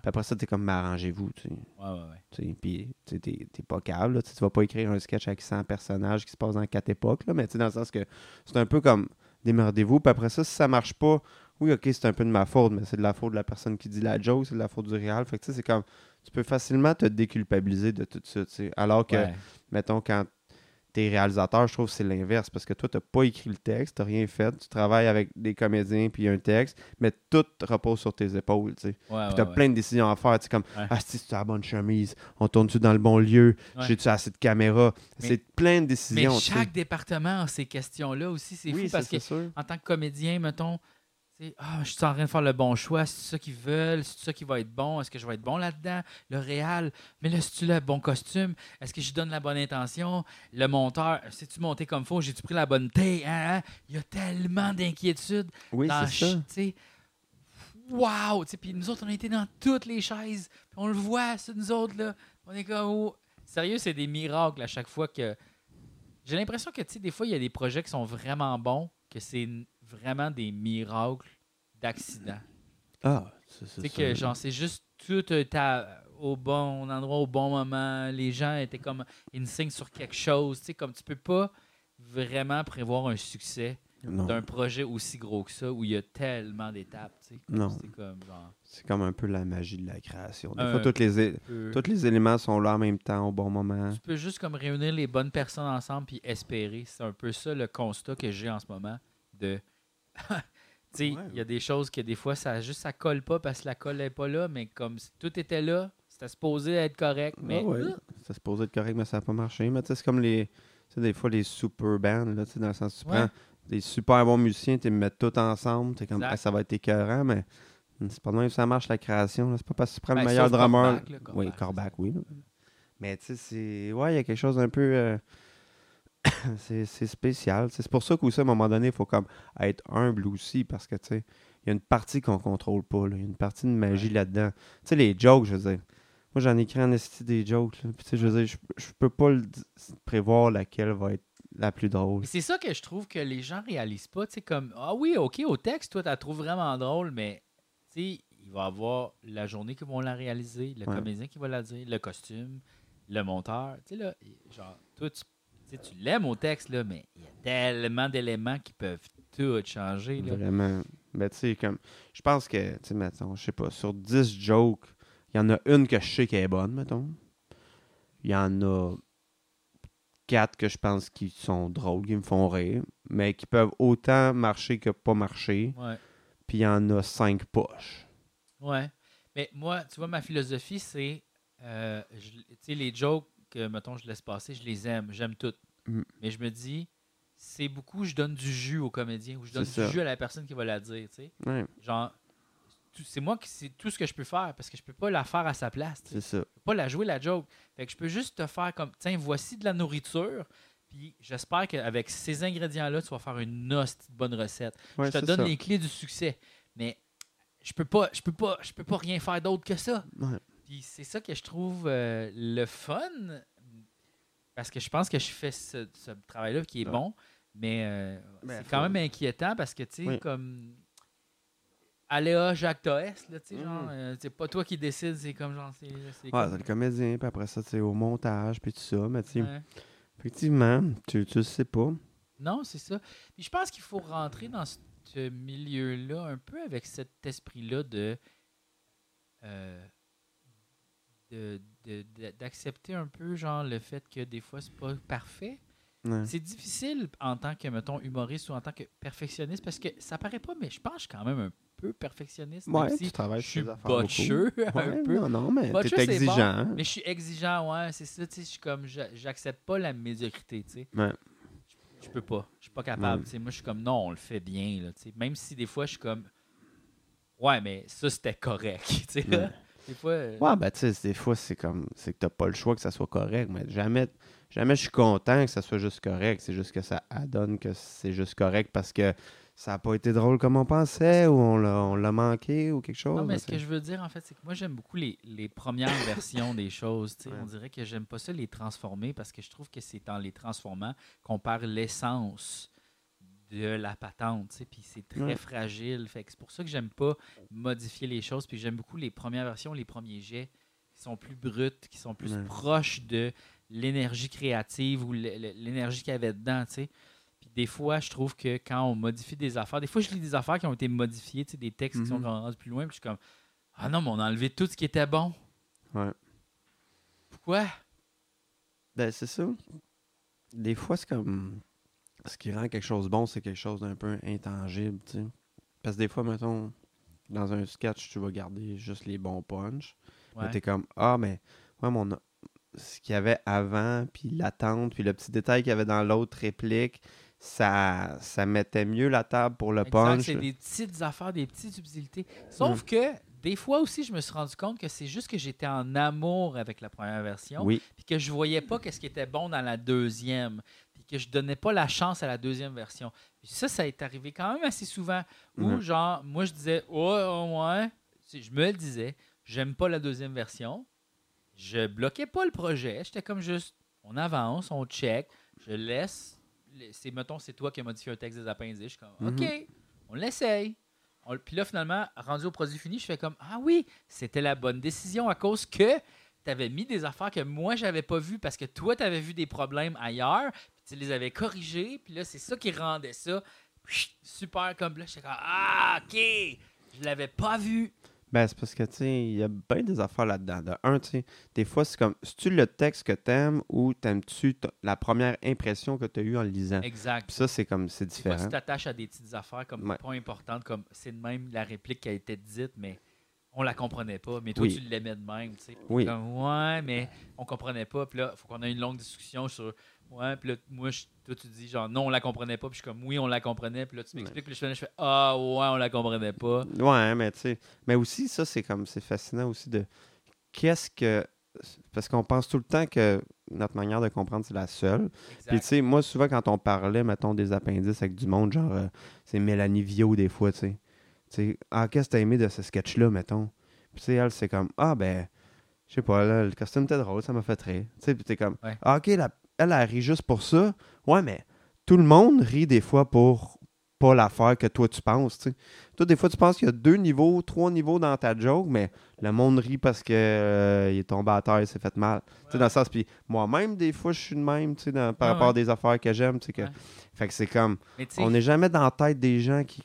Puis après ça, t'es comme, mais arrangez-vous, tu sais. Ouais, ouais, ouais. Tu sais, Puis, t'es t'es pas câble, là, tu sais, tu vas pas écrire un sketch avec 100 personnages qui se passent dans quatre époques, là, mais tu sais, dans le sens que c'est un peu comme démerdez-vous, puis après ça, si ça marche pas, oui, ok, c'est un peu de ma faute, mais c'est de la faute de la personne qui dit la joke, c'est de la faute du réel. Fait que tu sais, c'est comme, tu peux facilement te déculpabiliser de tout ça, tu sais. Alors que, Ouais. mettons, quand t'es réalisateur, je trouve que c'est l'inverse, parce que toi, t'as pas écrit le texte, t'as rien fait, tu travailles avec des comédiens puis un texte, mais tout repose sur tes épaules, tu sais. Ouais, Puis ouais, t'as ouais. plein de décisions à faire, tu sais, comme, ah, si tu as la bonne chemise, on tourne-tu dans le bon lieu, j'ai-tu assez de caméras, Mais- c'est plein de Mais décisions, tu sais. chaque département a ces questions-là aussi. C'est Oui, fou parce que sûr. en tant que comédien, mettons, tu ah, je suis en train de faire le bon choix, c'est ça qu'ils veulent, c'est ça qui va être bon, est-ce que je vais être bon là-dedans? Le réal, mais là, c'est-tu le bon costume? Est-ce que je donne la bonne intention? Le monteur, sais-tu monté comme faut? J'ai-tu pris la bonne taille? Hein, hein? Il y a tellement d'inquiétudes. Oui, c'est ça. Wow! Puis nous autres, on a été dans toutes les chaises. On le voit, c'est nous autres, là. On est comme. oh. Sérieux, c'est des miracles à chaque fois que. J'ai l'impression que, tu sais, des fois, il y a des projets qui sont vraiment bons, que c'est vraiment des miracles d'accident. Ah, c'est Tu sais, que, genre, c'est juste tout était à- au bon endroit, au bon moment. Les gens étaient comme instinct sur quelque chose. Tu sais, comme tu peux pas vraiment prévoir un succès d'un projet aussi gros que ça où il y a tellement d'étapes. tu sais. Non. C'est comme genre. C'est comme un peu la magie de la création. Des Un fois, toutes les, peu- tous les éléments sont là en même temps au bon moment. Tu peux juste comme réunir les bonnes personnes ensemble puis espérer. C'est un peu ça le constat que j'ai en ce moment de. il Ouais. y a des choses que des fois ça juste ça colle pas parce que la colle n'est pas là, mais comme si tout était là, c'était supposé être correct, mais Ah ouais. Ça se posait être correct, mais ça n'a pas marché. Mais tu sais, c'est comme les. Des fois, les super bands, là, tu sais, dans le sens où tu prends des super bons musiciens, tu les mets tous ensemble, comme. Ah, ça va être écœurant, mais c'est pas de même que ça marche la création. C'est pas parce que tu prends Ben, le meilleur sauf drummer. Corbac, là, oui, Corbac, Corbac, oui. là. Mais tu sais, c'est. Ouais, il y a quelque chose d'un peu. euh, c'est spécial. C'est pour ça qu'aussi, à un moment donné, il faut comme être humble aussi, parce que, tu sais, il y a une partie qu'on contrôle pas. Il y a une partie de magie là-dedans. Tu sais, les jokes, je veux dire. Moi, j'en écris en esti des jokes. là. Puis, tu sais, je veux dire, je, je peux pas le prévoir laquelle va être la plus drôle. C'est ça que je trouve que les gens réalisent pas. Tu sais, comme, ah oui, OK, au texte, toi, tu la trouves vraiment drôle, mais tu sais, il va y avoir la journée qui vont la réaliser, le Ouais. comédien qui va la dire, le costume, le monteur. Tu sais, là, genre, toi, tu, tu sais, tu l'aimes au texte, là, mais il y a tellement d'éléments qui peuvent tout changer. Là. Vraiment. Mais tu sais, comme. Je pense que, tu sais, mettons, je sais pas, sur 10 jokes, il y en a une que je sais qu'elle est bonne, mettons. Il y en a 4 que je pense qui sont drôles, qui me font rire, mais qui peuvent autant marcher que pas marcher. Ouais. Puis il y en a 5 poches. Ouais. Mais moi, tu vois, ma philosophie, c'est. euh, tu sais, les jokes que, mettons, je laisse passer, je les aime. J'aime toutes. Mm. Mais je me dis, c'est beaucoup, je donne du jus au comédien ou je donne du ça. jus à la personne qui va la dire, tu sais. Ouais, Genre, c'est moi qui c'est tout ce que je peux faire parce que je peux pas la faire à sa place. c'est ça. Je peux pas la jouer la joke. Fait que je peux juste te faire comme tiens, voici de la nourriture. Puis j'espère qu'avec ces ingrédients-là, tu vas faire une hostie de bonne recette. Ouais, je te donne ça. les clés du succès. Mais je peux pas, je peux pas, je peux pas rien faire d'autre que ça. Ouais. Puis c'est ça que je trouve euh, le fun Parce que je pense que je fais ce, ce travail-là qui est Ouais. bon, mais euh, c'est quand même inquiétant parce que, tu sais, Oui. comme. Aléa Jacques Toès, là, tu sais, genre, Mhm. euh, c'est pas toi qui décides, c'est comme genre. C'est, Ouais, comme- c'est le comédien, puis après ça, c'est au montage, puis tout ça. Mais tu sais, Ouais. effectivement, tu, tu le sais pas. Non, c'est ça. Puis je pense qu'il faut rentrer dans ce milieu-là un peu avec cet esprit-là de. euh, de- de- de- d'accepter un peu genre le fait que des fois c'est pas parfait. Ouais. C'est difficile en tant que mettons humoriste ou en tant que perfectionniste parce que ça paraît pas mais je pense que je suis quand même un peu perfectionniste même Ouais, si tu travailles je suis botcheux un Ouais, peu. Non, non, mais t'es exigeant. bon, hein. Mais je suis exigeant, ouais, c'est ça, tu sais, je suis comme j'a- j'accepte pas la médiocrité, tu sais. Ouais. Je, je peux pas, je suis pas capable, Ouais. tu sais. Moi je suis comme non, on le fait bien là, tu sais. Même si des fois je suis comme ouais, mais ça c'était correct, tu sais. Des fois euh, Ouais, ben tu sais, des fois, c'est comme. C'est que t'as pas le choix que ça soit correct, mais jamais. Jamais je suis content que ça soit juste correct. C'est juste que ça adonne que c'est juste correct parce que ça a pas été drôle comme on pensait ou on l'a, on l'a manqué ou quelque chose. Non, mais ce que je veux dire, en fait, c'est que moi, j'aime beaucoup les, les premières versions des choses. tu sais. Ouais. On dirait que j'aime pas ça les transformer parce que je trouve que c'est en les transformant qu'on perd l'essence de la patente. tu sais, Puis c'est très Ouais. fragile. Fait c'est pour ça que j'aime pas modifier les choses. Puis j'aime beaucoup les premières versions, les premiers jets qui sont plus bruts, qui sont plus Ouais. proches de l'énergie créative ou l'énergie qu'il y avait dedans. tu sais. Puis des fois, je trouve que quand on modifie des affaires, des fois, je lis des affaires qui ont été modifiées, des textes qui sont Mhm. rendus plus loin, puis je suis comme Ah non, mais on a enlevé tout ce qui était bon. Ouais. Pourquoi? Ben, c'est ça. Des fois, c'est comme. Ce qui rend quelque chose bon, c'est quelque chose d'un peu intangible, tu sais. Parce que des fois, mettons, dans un sketch, tu vas garder juste les bons punchs. Mais t'es comme, ah, mais, ouais, mon. Ce qu'il y avait avant, puis l'attente, puis le petit détail qu'il y avait dans l'autre réplique, ça, ça mettait mieux la table pour le Exact, punch. c'est des petites affaires, des petites subtilités. Sauf que des fois aussi, je me suis rendu compte que c'est juste que j'étais en amour avec la première version, Oui, puis que je voyais pas qu'est-ce qui était bon dans la deuxième, que je donnais pas la chance à la deuxième version. Ça, ça est arrivé quand même assez souvent. Où, Mhm. genre, moi, je disais, ouais, ouais, Tu sais, je me le disais, j'aime pas la deuxième version. Je bloquais pas le projet. J'étais comme juste, on avance, on check, je laisse. C'est, mettons, c'est toi qui as modifié un texte des appendices. Je suis comme, Mhm. OK, on l'essaye. Puis là, finalement, rendu au produit fini, je fais comme, ah oui, c'était la bonne décision à cause que tu avais mis des affaires que moi, j'avais pas vues parce que toi, tu avais vu des problèmes ailleurs, tu les avais corrigés, puis là, c'est ça qui rendait ça super comme là. J'étais comme, ah, OK, je l'avais pas vu. Ben, c'est parce que, tu sais, il y a bien des affaires là-dedans. De un, tu sais, des fois, c'est comme, c'est-tu le texte que t'aimes ou t'aimes-tu la première impression que tu as eue en le lisant? Exact. Puis ça, c'est comme, c'est Des fois, différent. tu t'attaches à des petites affaires comme Ouais. pas importantes, comme c'est de même la réplique qui a été dite, mais on la comprenait pas. Mais toi, Oui. tu l'aimais de même. tu sais. Puis Oui. Comme, ouais, mais on comprenait pas. Puis là, il faut qu'on ait une longue discussion sur. Ouais, puis là, moi, je- toi, tu dis genre non, on la comprenait pas. Puis je suis comme oui, on la comprenait. Puis là, tu m'expliques. Puis là, je fais, je fais ah, ouais, on la comprenait pas. Ouais, mais tu sais, mais aussi, ça, c'est comme, c'est fascinant aussi de qu'est-ce que. Parce qu'on pense tout le temps que notre manière de comprendre, c'est la seule. Puis, tu sais, moi, souvent, quand on parlait, mettons, des appendices avec du monde, genre, euh, c'est Mélanie Viau, des fois, tu sais. Tu sais, ah, qu'est-ce que t'as aimé de ce sketch-là, mettons? Puis, tu sais, elle, c'est comme, ah, ben, je sais pas, là, le costume était drôle, ça m'a fait rire. Tu sais, puis t'es comme, Ouais. ah, ok, la- elle, elle rit juste pour ça. Ouais, mais tout le monde rit des fois pour pas l'affaire que toi, tu penses, tu sais. Toi, des fois, tu penses qu'il y a deux niveaux, trois niveaux dans ta joke, mais le monde rit parce que euh, il est tombé à terre, il s'est fait mal. Tu sais, dans le sens, puis moi-même, des fois, je suis de même, tu sais, dans- par Ouais, rapport ouais. à des affaires que j'aime, tu sais, que... Ouais. Fait que c'est comme, on n'est jamais dans la tête des gens qui...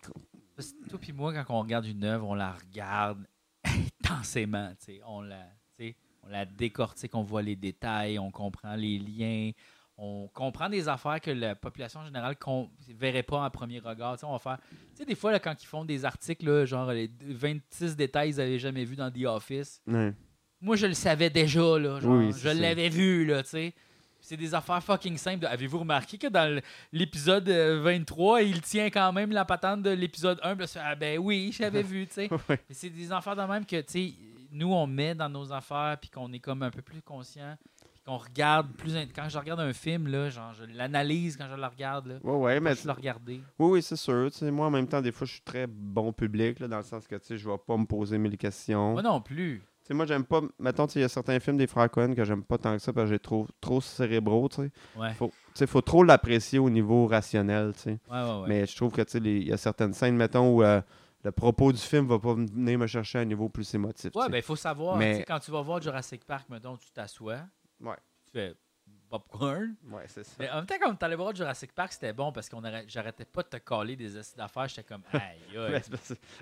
Parce que toi puis moi, quand on regarde une œuvre, on la regarde intensément. tu sais. On la, on la décortique, on voit les détails, on comprend les liens, on comprend des affaires que la population générale ne verrait pas en premier regard. On va faire, des fois, là, quand ils font des articles, là, genre les 26 détails qu'ils n'avaient jamais vus dans The Office, moi, je le savais déjà. Là, genre, Oui, je l'avais vu, là, tu sais. C'est des affaires fucking simples. Avez-vous remarqué que dans l'épisode euh, 23, il tient quand même la patente de l'épisode 1? Puis là, c'est, ah ben oui, j'avais vu, tu sais. Mais C'est des affaires de même que, tu sais, nous, on met dans nos affaires, puis qu'on est comme un peu plus conscient, puis qu'on regarde plus... Quand je regarde un film, là, genre, je l'analyse quand je le regarde, là. Ouais, mais... Je le regarder. Oui, oui, c'est sûr. Moi, en même temps, des fois, je suis très bon public, là, dans le sens que, tu sais, je vais pas me poser mille questions. Moi non plus. Sais, moi, j'aime pas. Mettons, il y a certains films des frères Cohen que j'aime pas tant que ça parce que j'ai trop, trop cérébraux, tu sais. Ouais. Faut, faut trop l'apprécier au niveau rationnel, tu sais. Ouais, ouais, ouais. Mais je trouve que, tu sais, il y a certaines scènes, mettons, où euh, le propos du film va pas venir me chercher à un niveau plus émotif. Ouais, sais. ben, il faut savoir, Mais- quand tu vas voir Jurassic Park, mettons, tu t'assois, Ouais. tu fais popcorn. Ouais, c'est ça. Mais en même temps, quand t'allais voir Jurassic Park, c'était bon parce qu'on j'arrêtais pas de te coller des astuces d'affaires. J'étais comme, aïe, aïe,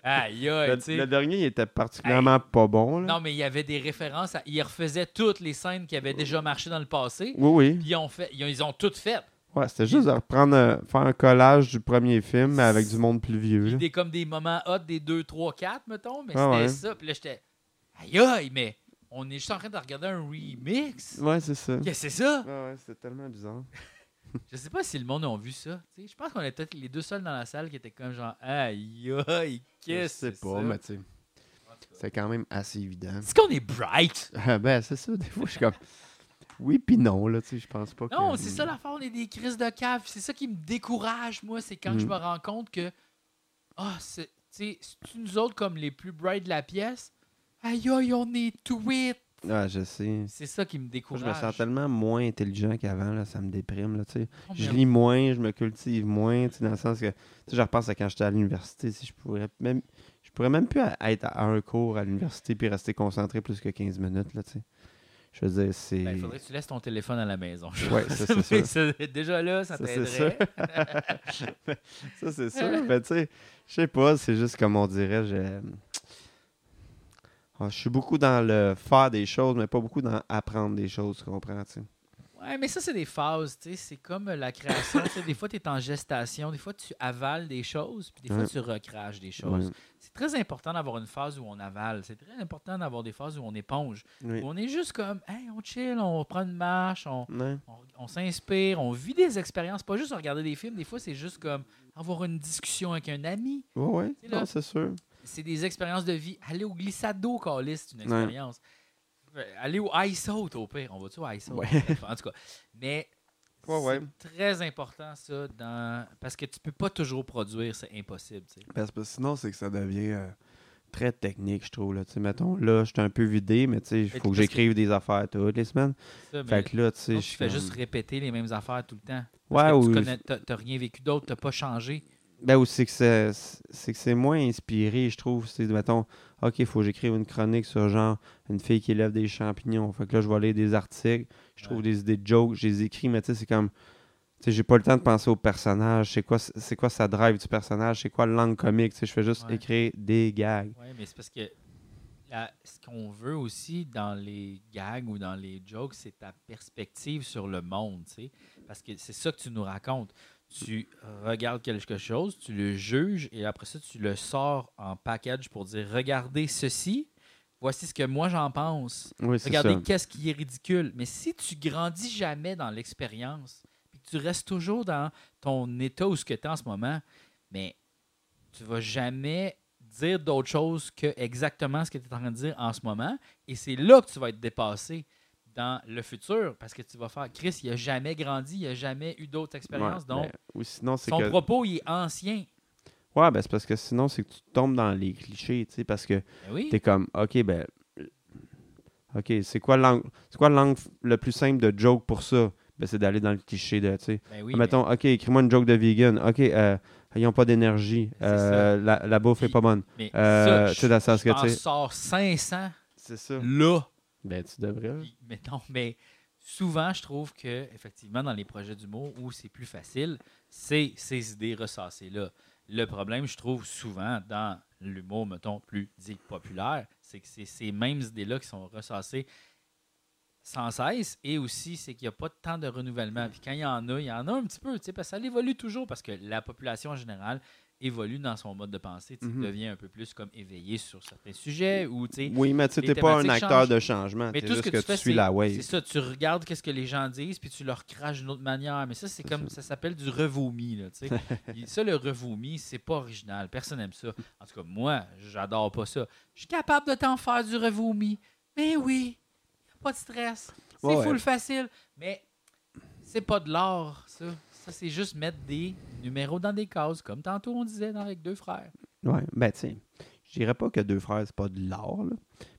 aïe, le, aïe, le dernier, il était particulièrement pas bon, là. Non, mais il y avait des références. À... Ils refaisaient toutes les scènes qui avaient déjà marché dans le passé. Oui, oui. Puis ils ont, fait... ils ont, ils ont toutes faites. Ouais, c'était juste de reprendre, euh, faire un collage du premier film, mais avec du monde plus vieux, des, comme des moments hot des 2, 3, 4, mettons. Mais Ah c'était ouais. ça. Puis là, j'étais, aïe, aïe, mais on est juste en train de regarder un remix? Ouais, c'est ça. Qu'est-ce que c'est ça? Ouais, ouais, c'était tellement bizarre. Je sais pas si le monde a vu ça. Tu sais, je pense qu'on était peut-être les deux seuls dans la salle qui étaient comme genre, aïe, aïe, qu'est-ce que c'est pas, ça? mais tu sais, c'est quand même assez évident. Est-ce qu'on est bright? Ah, ben, c'est ça, des fois, je suis comme. Oui, puis non, là, tu sais, je pense pas que. Non, c'est ça l'affaire, on est des crises de cave. C'est ça qui me décourage, moi, c'est quand je Mm. me rends compte que, ah, c'est, tu sais, c'est nous autres comme les plus bright de la pièce? Aïe, aïe, on est tweet. Ah, je sais. C'est ça qui me Moi, décourage. je me sens tellement moins intelligent qu'avant, là, ça me déprime, là, tu sais. Oh, Je lis moins, je me cultive moins, tu sais, dans le sens que, tu sais, je repense à quand j'étais à l'université, si je pourrais même, je pourrais même plus être à un cours à l'université puis rester concentré plus que 15 minutes, là, tu sais. Je veux dire, c'est... Ben, faudrait que tu laisses ton téléphone à la maison. pense. ça, c'est sûr. ça- Déjà là, ça t'aiderait. Ça, c'est sûr, mais tu sais, je sais pas, c'est juste comme on dirait, je... Ah, je suis beaucoup dans le faire des choses, mais pas beaucoup dans apprendre des choses, tu comprends, tu sais. Ouais, mais ça, c'est des phases. tu sais, C'est comme la création. des fois, tu es en gestation. Des fois, tu avales des choses. Puis des fois, tu recraches des choses. Ouais. C'est très important d'avoir une phase où on avale. C'est très important d'avoir des phases où on éponge. Oui. Où on est juste comme, hey, on chill, on prend une marche, on, Ouais. on, on s'inspire, on vit des expériences. Pas juste regarder des films. Des fois, c'est juste comme avoir une discussion avec un ami. Là. non, c'est sûr. C'est des expériences de vie. Aller au glissado, Calis, c'est une Ouais. expérience. Euh, Aller au ice out, au pire. On va-tu au ice out? Ouais. En tout cas. Mais Ouais, ouais. c'est très important, ça, dans... parce que tu peux pas toujours produire. C'est impossible. tu sais. Parce que sinon, c'est que ça devient euh, très technique, je trouve. Là. Tu sais, mettons, là, je suis un peu vidé, mais tu sais, il faut que j'écrive des affaires toutes les semaines. Ça, Fait que là, tu sais, je tu fais comme- juste répéter les mêmes affaires tout le temps. Ouais, Parce que ou... tu t'as rien vécu d'autre, t'as pas changé. Ben, ou c'est que c'est, moins inspiré, je trouve. C'est, mettons, OK, il faut que j'écrive une chronique sur, genre, une fille qui élève des champignons. Fait que là, je vais lire des articles, je trouve Ouais. des idées de jokes, je les écris, mais tu sais, c'est comme... Tu sais, j'ai pas le temps de penser au personnage. C'est quoi, c'est quoi sa drive du personnage? C'est quoi le langue comique? Tu sais, je fais juste Ouais. écrire des gags. Oui, mais c'est parce que la- ce qu'on veut aussi dans les gags ou dans les jokes, c'est ta perspective sur le monde, tu sais. Parce que c'est ça que tu nous racontes. Tu regardes quelque chose, tu le juges et après ça, tu le sors en package pour dire regardez ceci, voici ce que moi j'en pense. Oui, Regardez qu'est-ce qui est ridicule. Mais si tu grandis jamais dans l'expérience, puis que tu restes toujours dans ton état où ce que tu es en ce moment, mais tu vas jamais dire d'autre chose que exactement ce que tu es en train de dire en ce moment. Et c'est là que tu vas être dépassé dans le futur parce que tu vas faire Chris, il a jamais grandi, il a jamais eu d'autres expériences. Ouais, donc, ben, ou sinon, son que... propos, il est ancien. Ouais, ben c'est parce que sinon, c'est que tu tombes dans les clichés, tu sais, parce que Ben oui. t'es comme, OK, ben... OK, c'est quoi l'angle c'est quoi l'angle f- le plus simple de joke pour ça? Ben, c'est d'aller dans le cliché de, tu sais... Ben oui, Mettons, OK, écris-moi une joke de vegan. OK, euh, ils n'ont pas d'énergie. Euh, la, la bouffe est Puis- pas bonne. mais, euh, ça, tu je tu sors 500 C'est ça. là. Ben, tu devrais. Mais non, mais souvent, je trouve que effectivement dans les projets d'humour où c'est plus facile, c'est ces idées ressassées là. Le problème, je trouve souvent dans l'humour, mettons, plus dit populaire, c'est que c'est ces mêmes idées-là qui sont ressassées sans cesse et aussi c'est qu'il n'y a pas tant de renouvellement. Puis quand il y en a, il y en a un petit peu, tu sais, parce que ça évolue toujours parce que la population en général évolue dans son mode de pensée, tu Mhm. devient un peu plus comme éveillé sur certains sujets ou Oui, mais tu t'es pas un acteur changent. de changement. mais tout ce que, tu fais, suis c'est la wave. c'est ça. Tu regardes qu'est-ce que les gens disent, puis tu leur craches d'une autre manière. Mais ça, c'est comme ça s'appelle du revomi. Là, tu sais. Puis ça, le revomi, c'est pas original. Personne n'aime ça. En tout cas, moi, j'adore pas ça. Je suis capable de t'en faire du revomi. Mais oui, pas de stress. C'est Ouais, ouais. full facile. Mais c'est pas de l'art, ça. Ça, c'est juste mettre des numéros dans des cases, comme tantôt on disait dans avec deux frères. Ouais, ben, tu sais, je dirais pas que Deux Frères, c'est pas de l'art, là.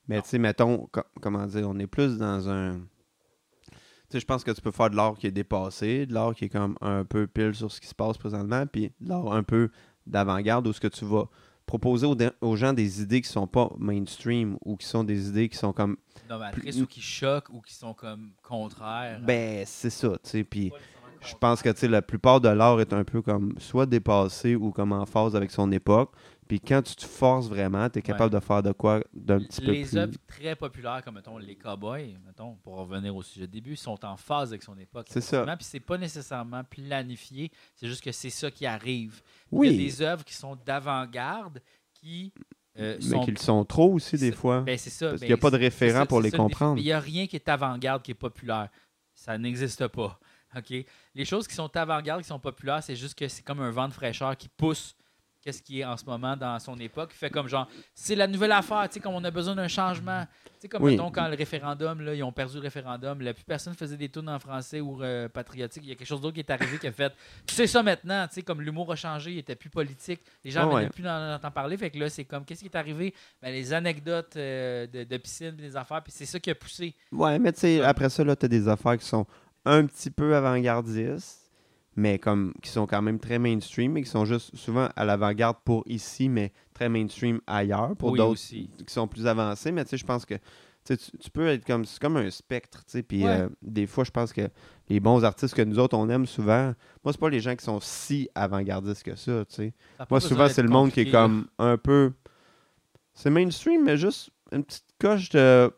Mais tu sais, mettons, co- comment dire, on est plus dans un. Tu sais, je pense que tu peux faire de l'art qui est dépassé, de l'art qui est comme un peu pile sur ce qui se passe présentement, puis de l'art un peu d'avant-garde où ce que tu vas proposer aux, gens des idées qui sont pas mainstream ou qui sont des idées qui sont comme. Novatrices ou qui choquent ou qui sont comme contraires. Ben, c'est ça, tu sais. Puis je pense que tu sais, la plupart de l'art est un peu comme soit dépassé ou comme en phase avec son époque. Puis quand tu te forces vraiment, tu es capable de faire de quoi d'un petit peu les œuvres très populaires comme mettons les cowboys, mettons pour revenir au sujet de début, sont en phase avec son époque. C'est ça. Puis c'est pas nécessairement planifié, c'est juste que c'est ça qui arrive. Il y a Oui, des œuvres qui sont d'avant-garde qui euh, mais sont qu'ils sont trop aussi des fois. ben, c'est ça. parce ben, qu'il n'y a pas de référent ça- pour les ça comprendre. Il n'y a rien qui est avant-garde qui est populaire. Ça n'existe pas. OK? Les choses qui sont avant-garde, qui sont populaires, c'est juste que c'est comme un vent de fraîcheur qui pousse qu'est-ce qui est en ce moment dans son époque. Il fait comme genre, c'est la nouvelle affaire, tu sais, comme on a besoin d'un changement. Tu sais, comme Oui. mettons, quand le référendum, là, ils ont perdu le référendum, la plus personne faisait des tunes en français ou euh, patriotique. Il y a quelque chose d'autre qui est arrivé qui a fait, tu sais ça maintenant, tu sais, comme l'humour a changé, il était plus politique. Les gens Ah n'en ouais. plus en entendre parler. Fait que là, c'est comme, qu'est-ce qui est arrivé? Ben, les anecdotes euh, de, de piscine, des affaires, puis c'est ça qui a poussé. Ouais, mais tu sais, après ça, là, tu as des affaires qui sont un petit peu avant-gardistes, mais comme qui sont quand même très mainstream et qui sont juste souvent à l'avant-garde pour ici, mais très mainstream ailleurs pour Oui, d'autres aussi. qui sont plus avancés. Mais tu sais, je pense que tu, peux être comme c'est comme un spectre, tu sais. Puis Ouais. euh, des fois, je pense que les bons artistes que nous autres on aime souvent, moi c'est pas les gens qui sont si avant-gardistes que ça, tu sais. Moi souvent c'est le monde qui est comme un peu, c'est mainstream mais juste une petite coche de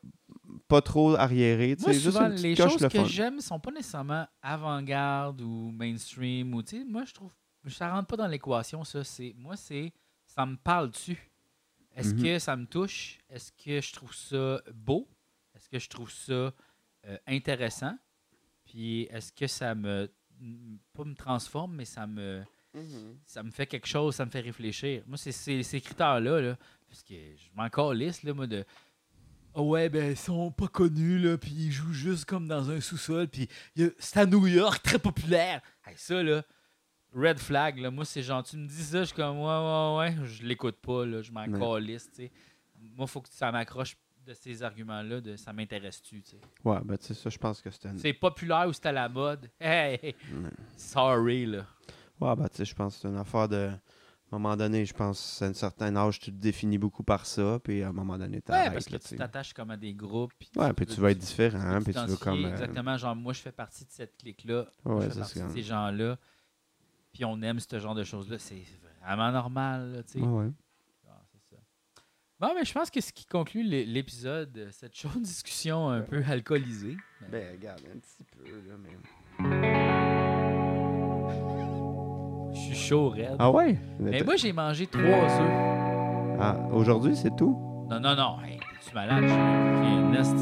pas trop arriéré, Moi, juste souvent, une petite les coche choses le que j'aime sont pas nécessairement avant-garde ou mainstream. Ou, moi, je trouve ça rentre pas dans l'équation, ça. C'est, moi, c'est ça me parle dessus. Est-ce Mhm. que ça me touche? Est-ce que je trouve ça beau? Est-ce que je trouve ça euh, intéressant? Puis est-ce que ça me pas me transforme, mais ça me ça me fait quelque chose, ça me fait réfléchir. Moi, c'est ces critères-là, là, parce que je m'en calisse, là, moi, de ouais, ben, ils sont pas connus, là, puis ils jouent juste comme dans un sous-sol, puis c'est à New York, très populaire. Hey, ça, là, red flag, là, moi, c'est genre, tu me dis ça, je suis comme, ouais, ouais, ouais, je l'écoute pas, là, je m'en Ouais. calisse, tu sais. Moi, faut que ça m'accroche de ces arguments-là, de ça m'intéresse-tu, tu sais. Ouais, ben tu sais ça je pense que c'est un C'est populaire ou c'est à la mode? Hey, hey, sorry, là. Ouais, ben tu sais je pense que c'est une affaire de à un moment donné, je pense à un certain âge, tu te définis beaucoup par ça, puis à un moment donné, Ouais, parce que tu t'attaches comme à des groupes. puis Ouais, puis tu vas être différent, tu puis tu veux comme. euh, Exactement, genre, moi, je fais partie de cette clique-là. Ouais, je fais partie c'est de ces gens-là. Puis on aime ce genre de choses-là. C'est vraiment normal, tu sais. Ouais, ouais. Ah, c'est ça. Bon, mais je pense que ce qui conclut l'é- l'épisode, euh, cette chaude discussion un peu alcoolisée. Ben, regarde, un petit peu, là, mais. Je suis chaud, raide. Ah ouais? mais moi, j'ai mangé trois œufs. Ah, aujourd'hui, c'est tout? Non, non, non. Hey, T'es-tu malade? J'ai un esti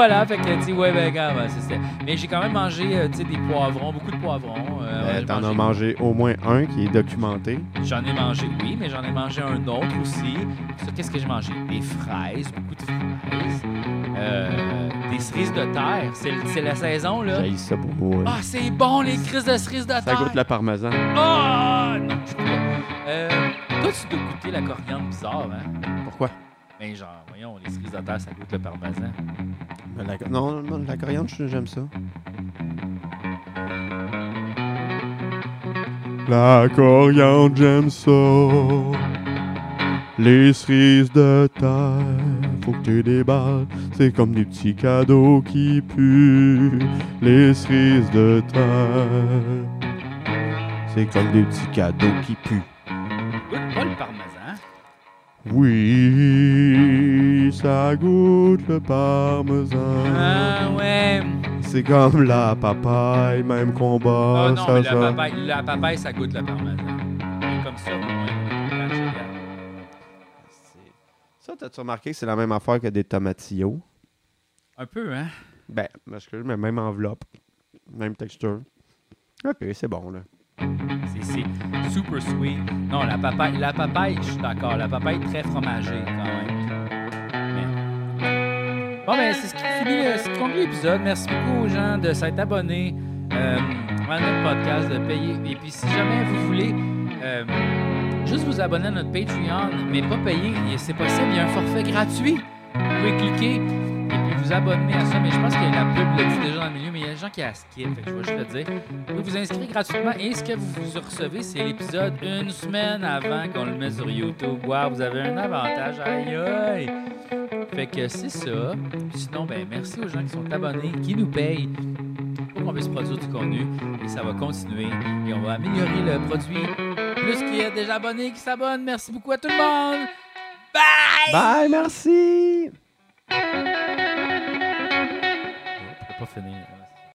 voilà, fait que, tu sais, ouais, ben, gars, ben, c'est ça. Mais j'ai quand même mangé, euh, tu sais, des poivrons, beaucoup de poivrons. Euh, j'ai T'en as mangé- au moins un qui est documenté. J'en ai mangé, oui, mais j'en ai mangé un autre aussi. Ça, qu'est-ce que j'ai mangé? Des fraises, beaucoup de fraises. Euh, des cerises de terre. C'est la saison, là. J'ai ça pour moi. Ah, c'est bon, les crises de cerises de terre. Ça goûte le parmesan. Ah, non, je pas. Euh, toi, tu dois goûter la coriandre bizarre, hein? Pourquoi? Ben, genre, voyons, les cerises de terre, ça goûte le parmesan. La- Non, non, la coriandre, je- j'aime ça. La coriandre, j'aime ça. Les cerises de terre, faut que tu déballes. C'est comme des petits cadeaux qui puent. Les cerises de terre. C'est comme des petits cadeaux qui puent. Oui, ça goûte le parmesan. Ah ouais. C'est comme la papaye, même combat. Ah non, ça, mais la ça. papaye, la papaye, ça goûte le parmesan. Comme ça, moi. quand je regarde. Ça, t'as-tu remarqué que c'est la même affaire que des tomatillos? Un peu, hein? Ben, parce que mais même enveloppe, même texture. Ok, c'est bon, là. C'est super sweet. Non, la papaye, la papaye, je suis d'accord. La papaye très fromagée quand même. Bon, ben, c'est ce qui finit, le- ce qui conclut l'épisode. Merci beaucoup aux gens de s'être abonnés euh, à notre podcast, de payer. Et puis, si jamais vous voulez euh, juste vous abonner à notre Patreon, mais pas payer, c'est possible, il y a un forfait gratuit. Vous pouvez cliquer et puis vous abonner à ça. Mais je pense que la pub le dit déjà dans le milieu, mais il y a des gens qui la. Fait que je vais juste le dire. Vous vous inscrire gratuitement et ce que vous, recevez, c'est l'épisode une semaine avant qu'on le mette sur YouTube. Wow, vous avez un avantage. Aïe aïe! Fait que c'est ça. Sinon, ben merci aux gens qui sont abonnés, qui nous payent pour qu'on puisse produire du contenu. Et ça va continuer. Et on va améliorer le produit. Plus qu'il y a déjà abonnés qui s'abonnent. Merci beaucoup à tout le monde. Bye! Bye, merci! Música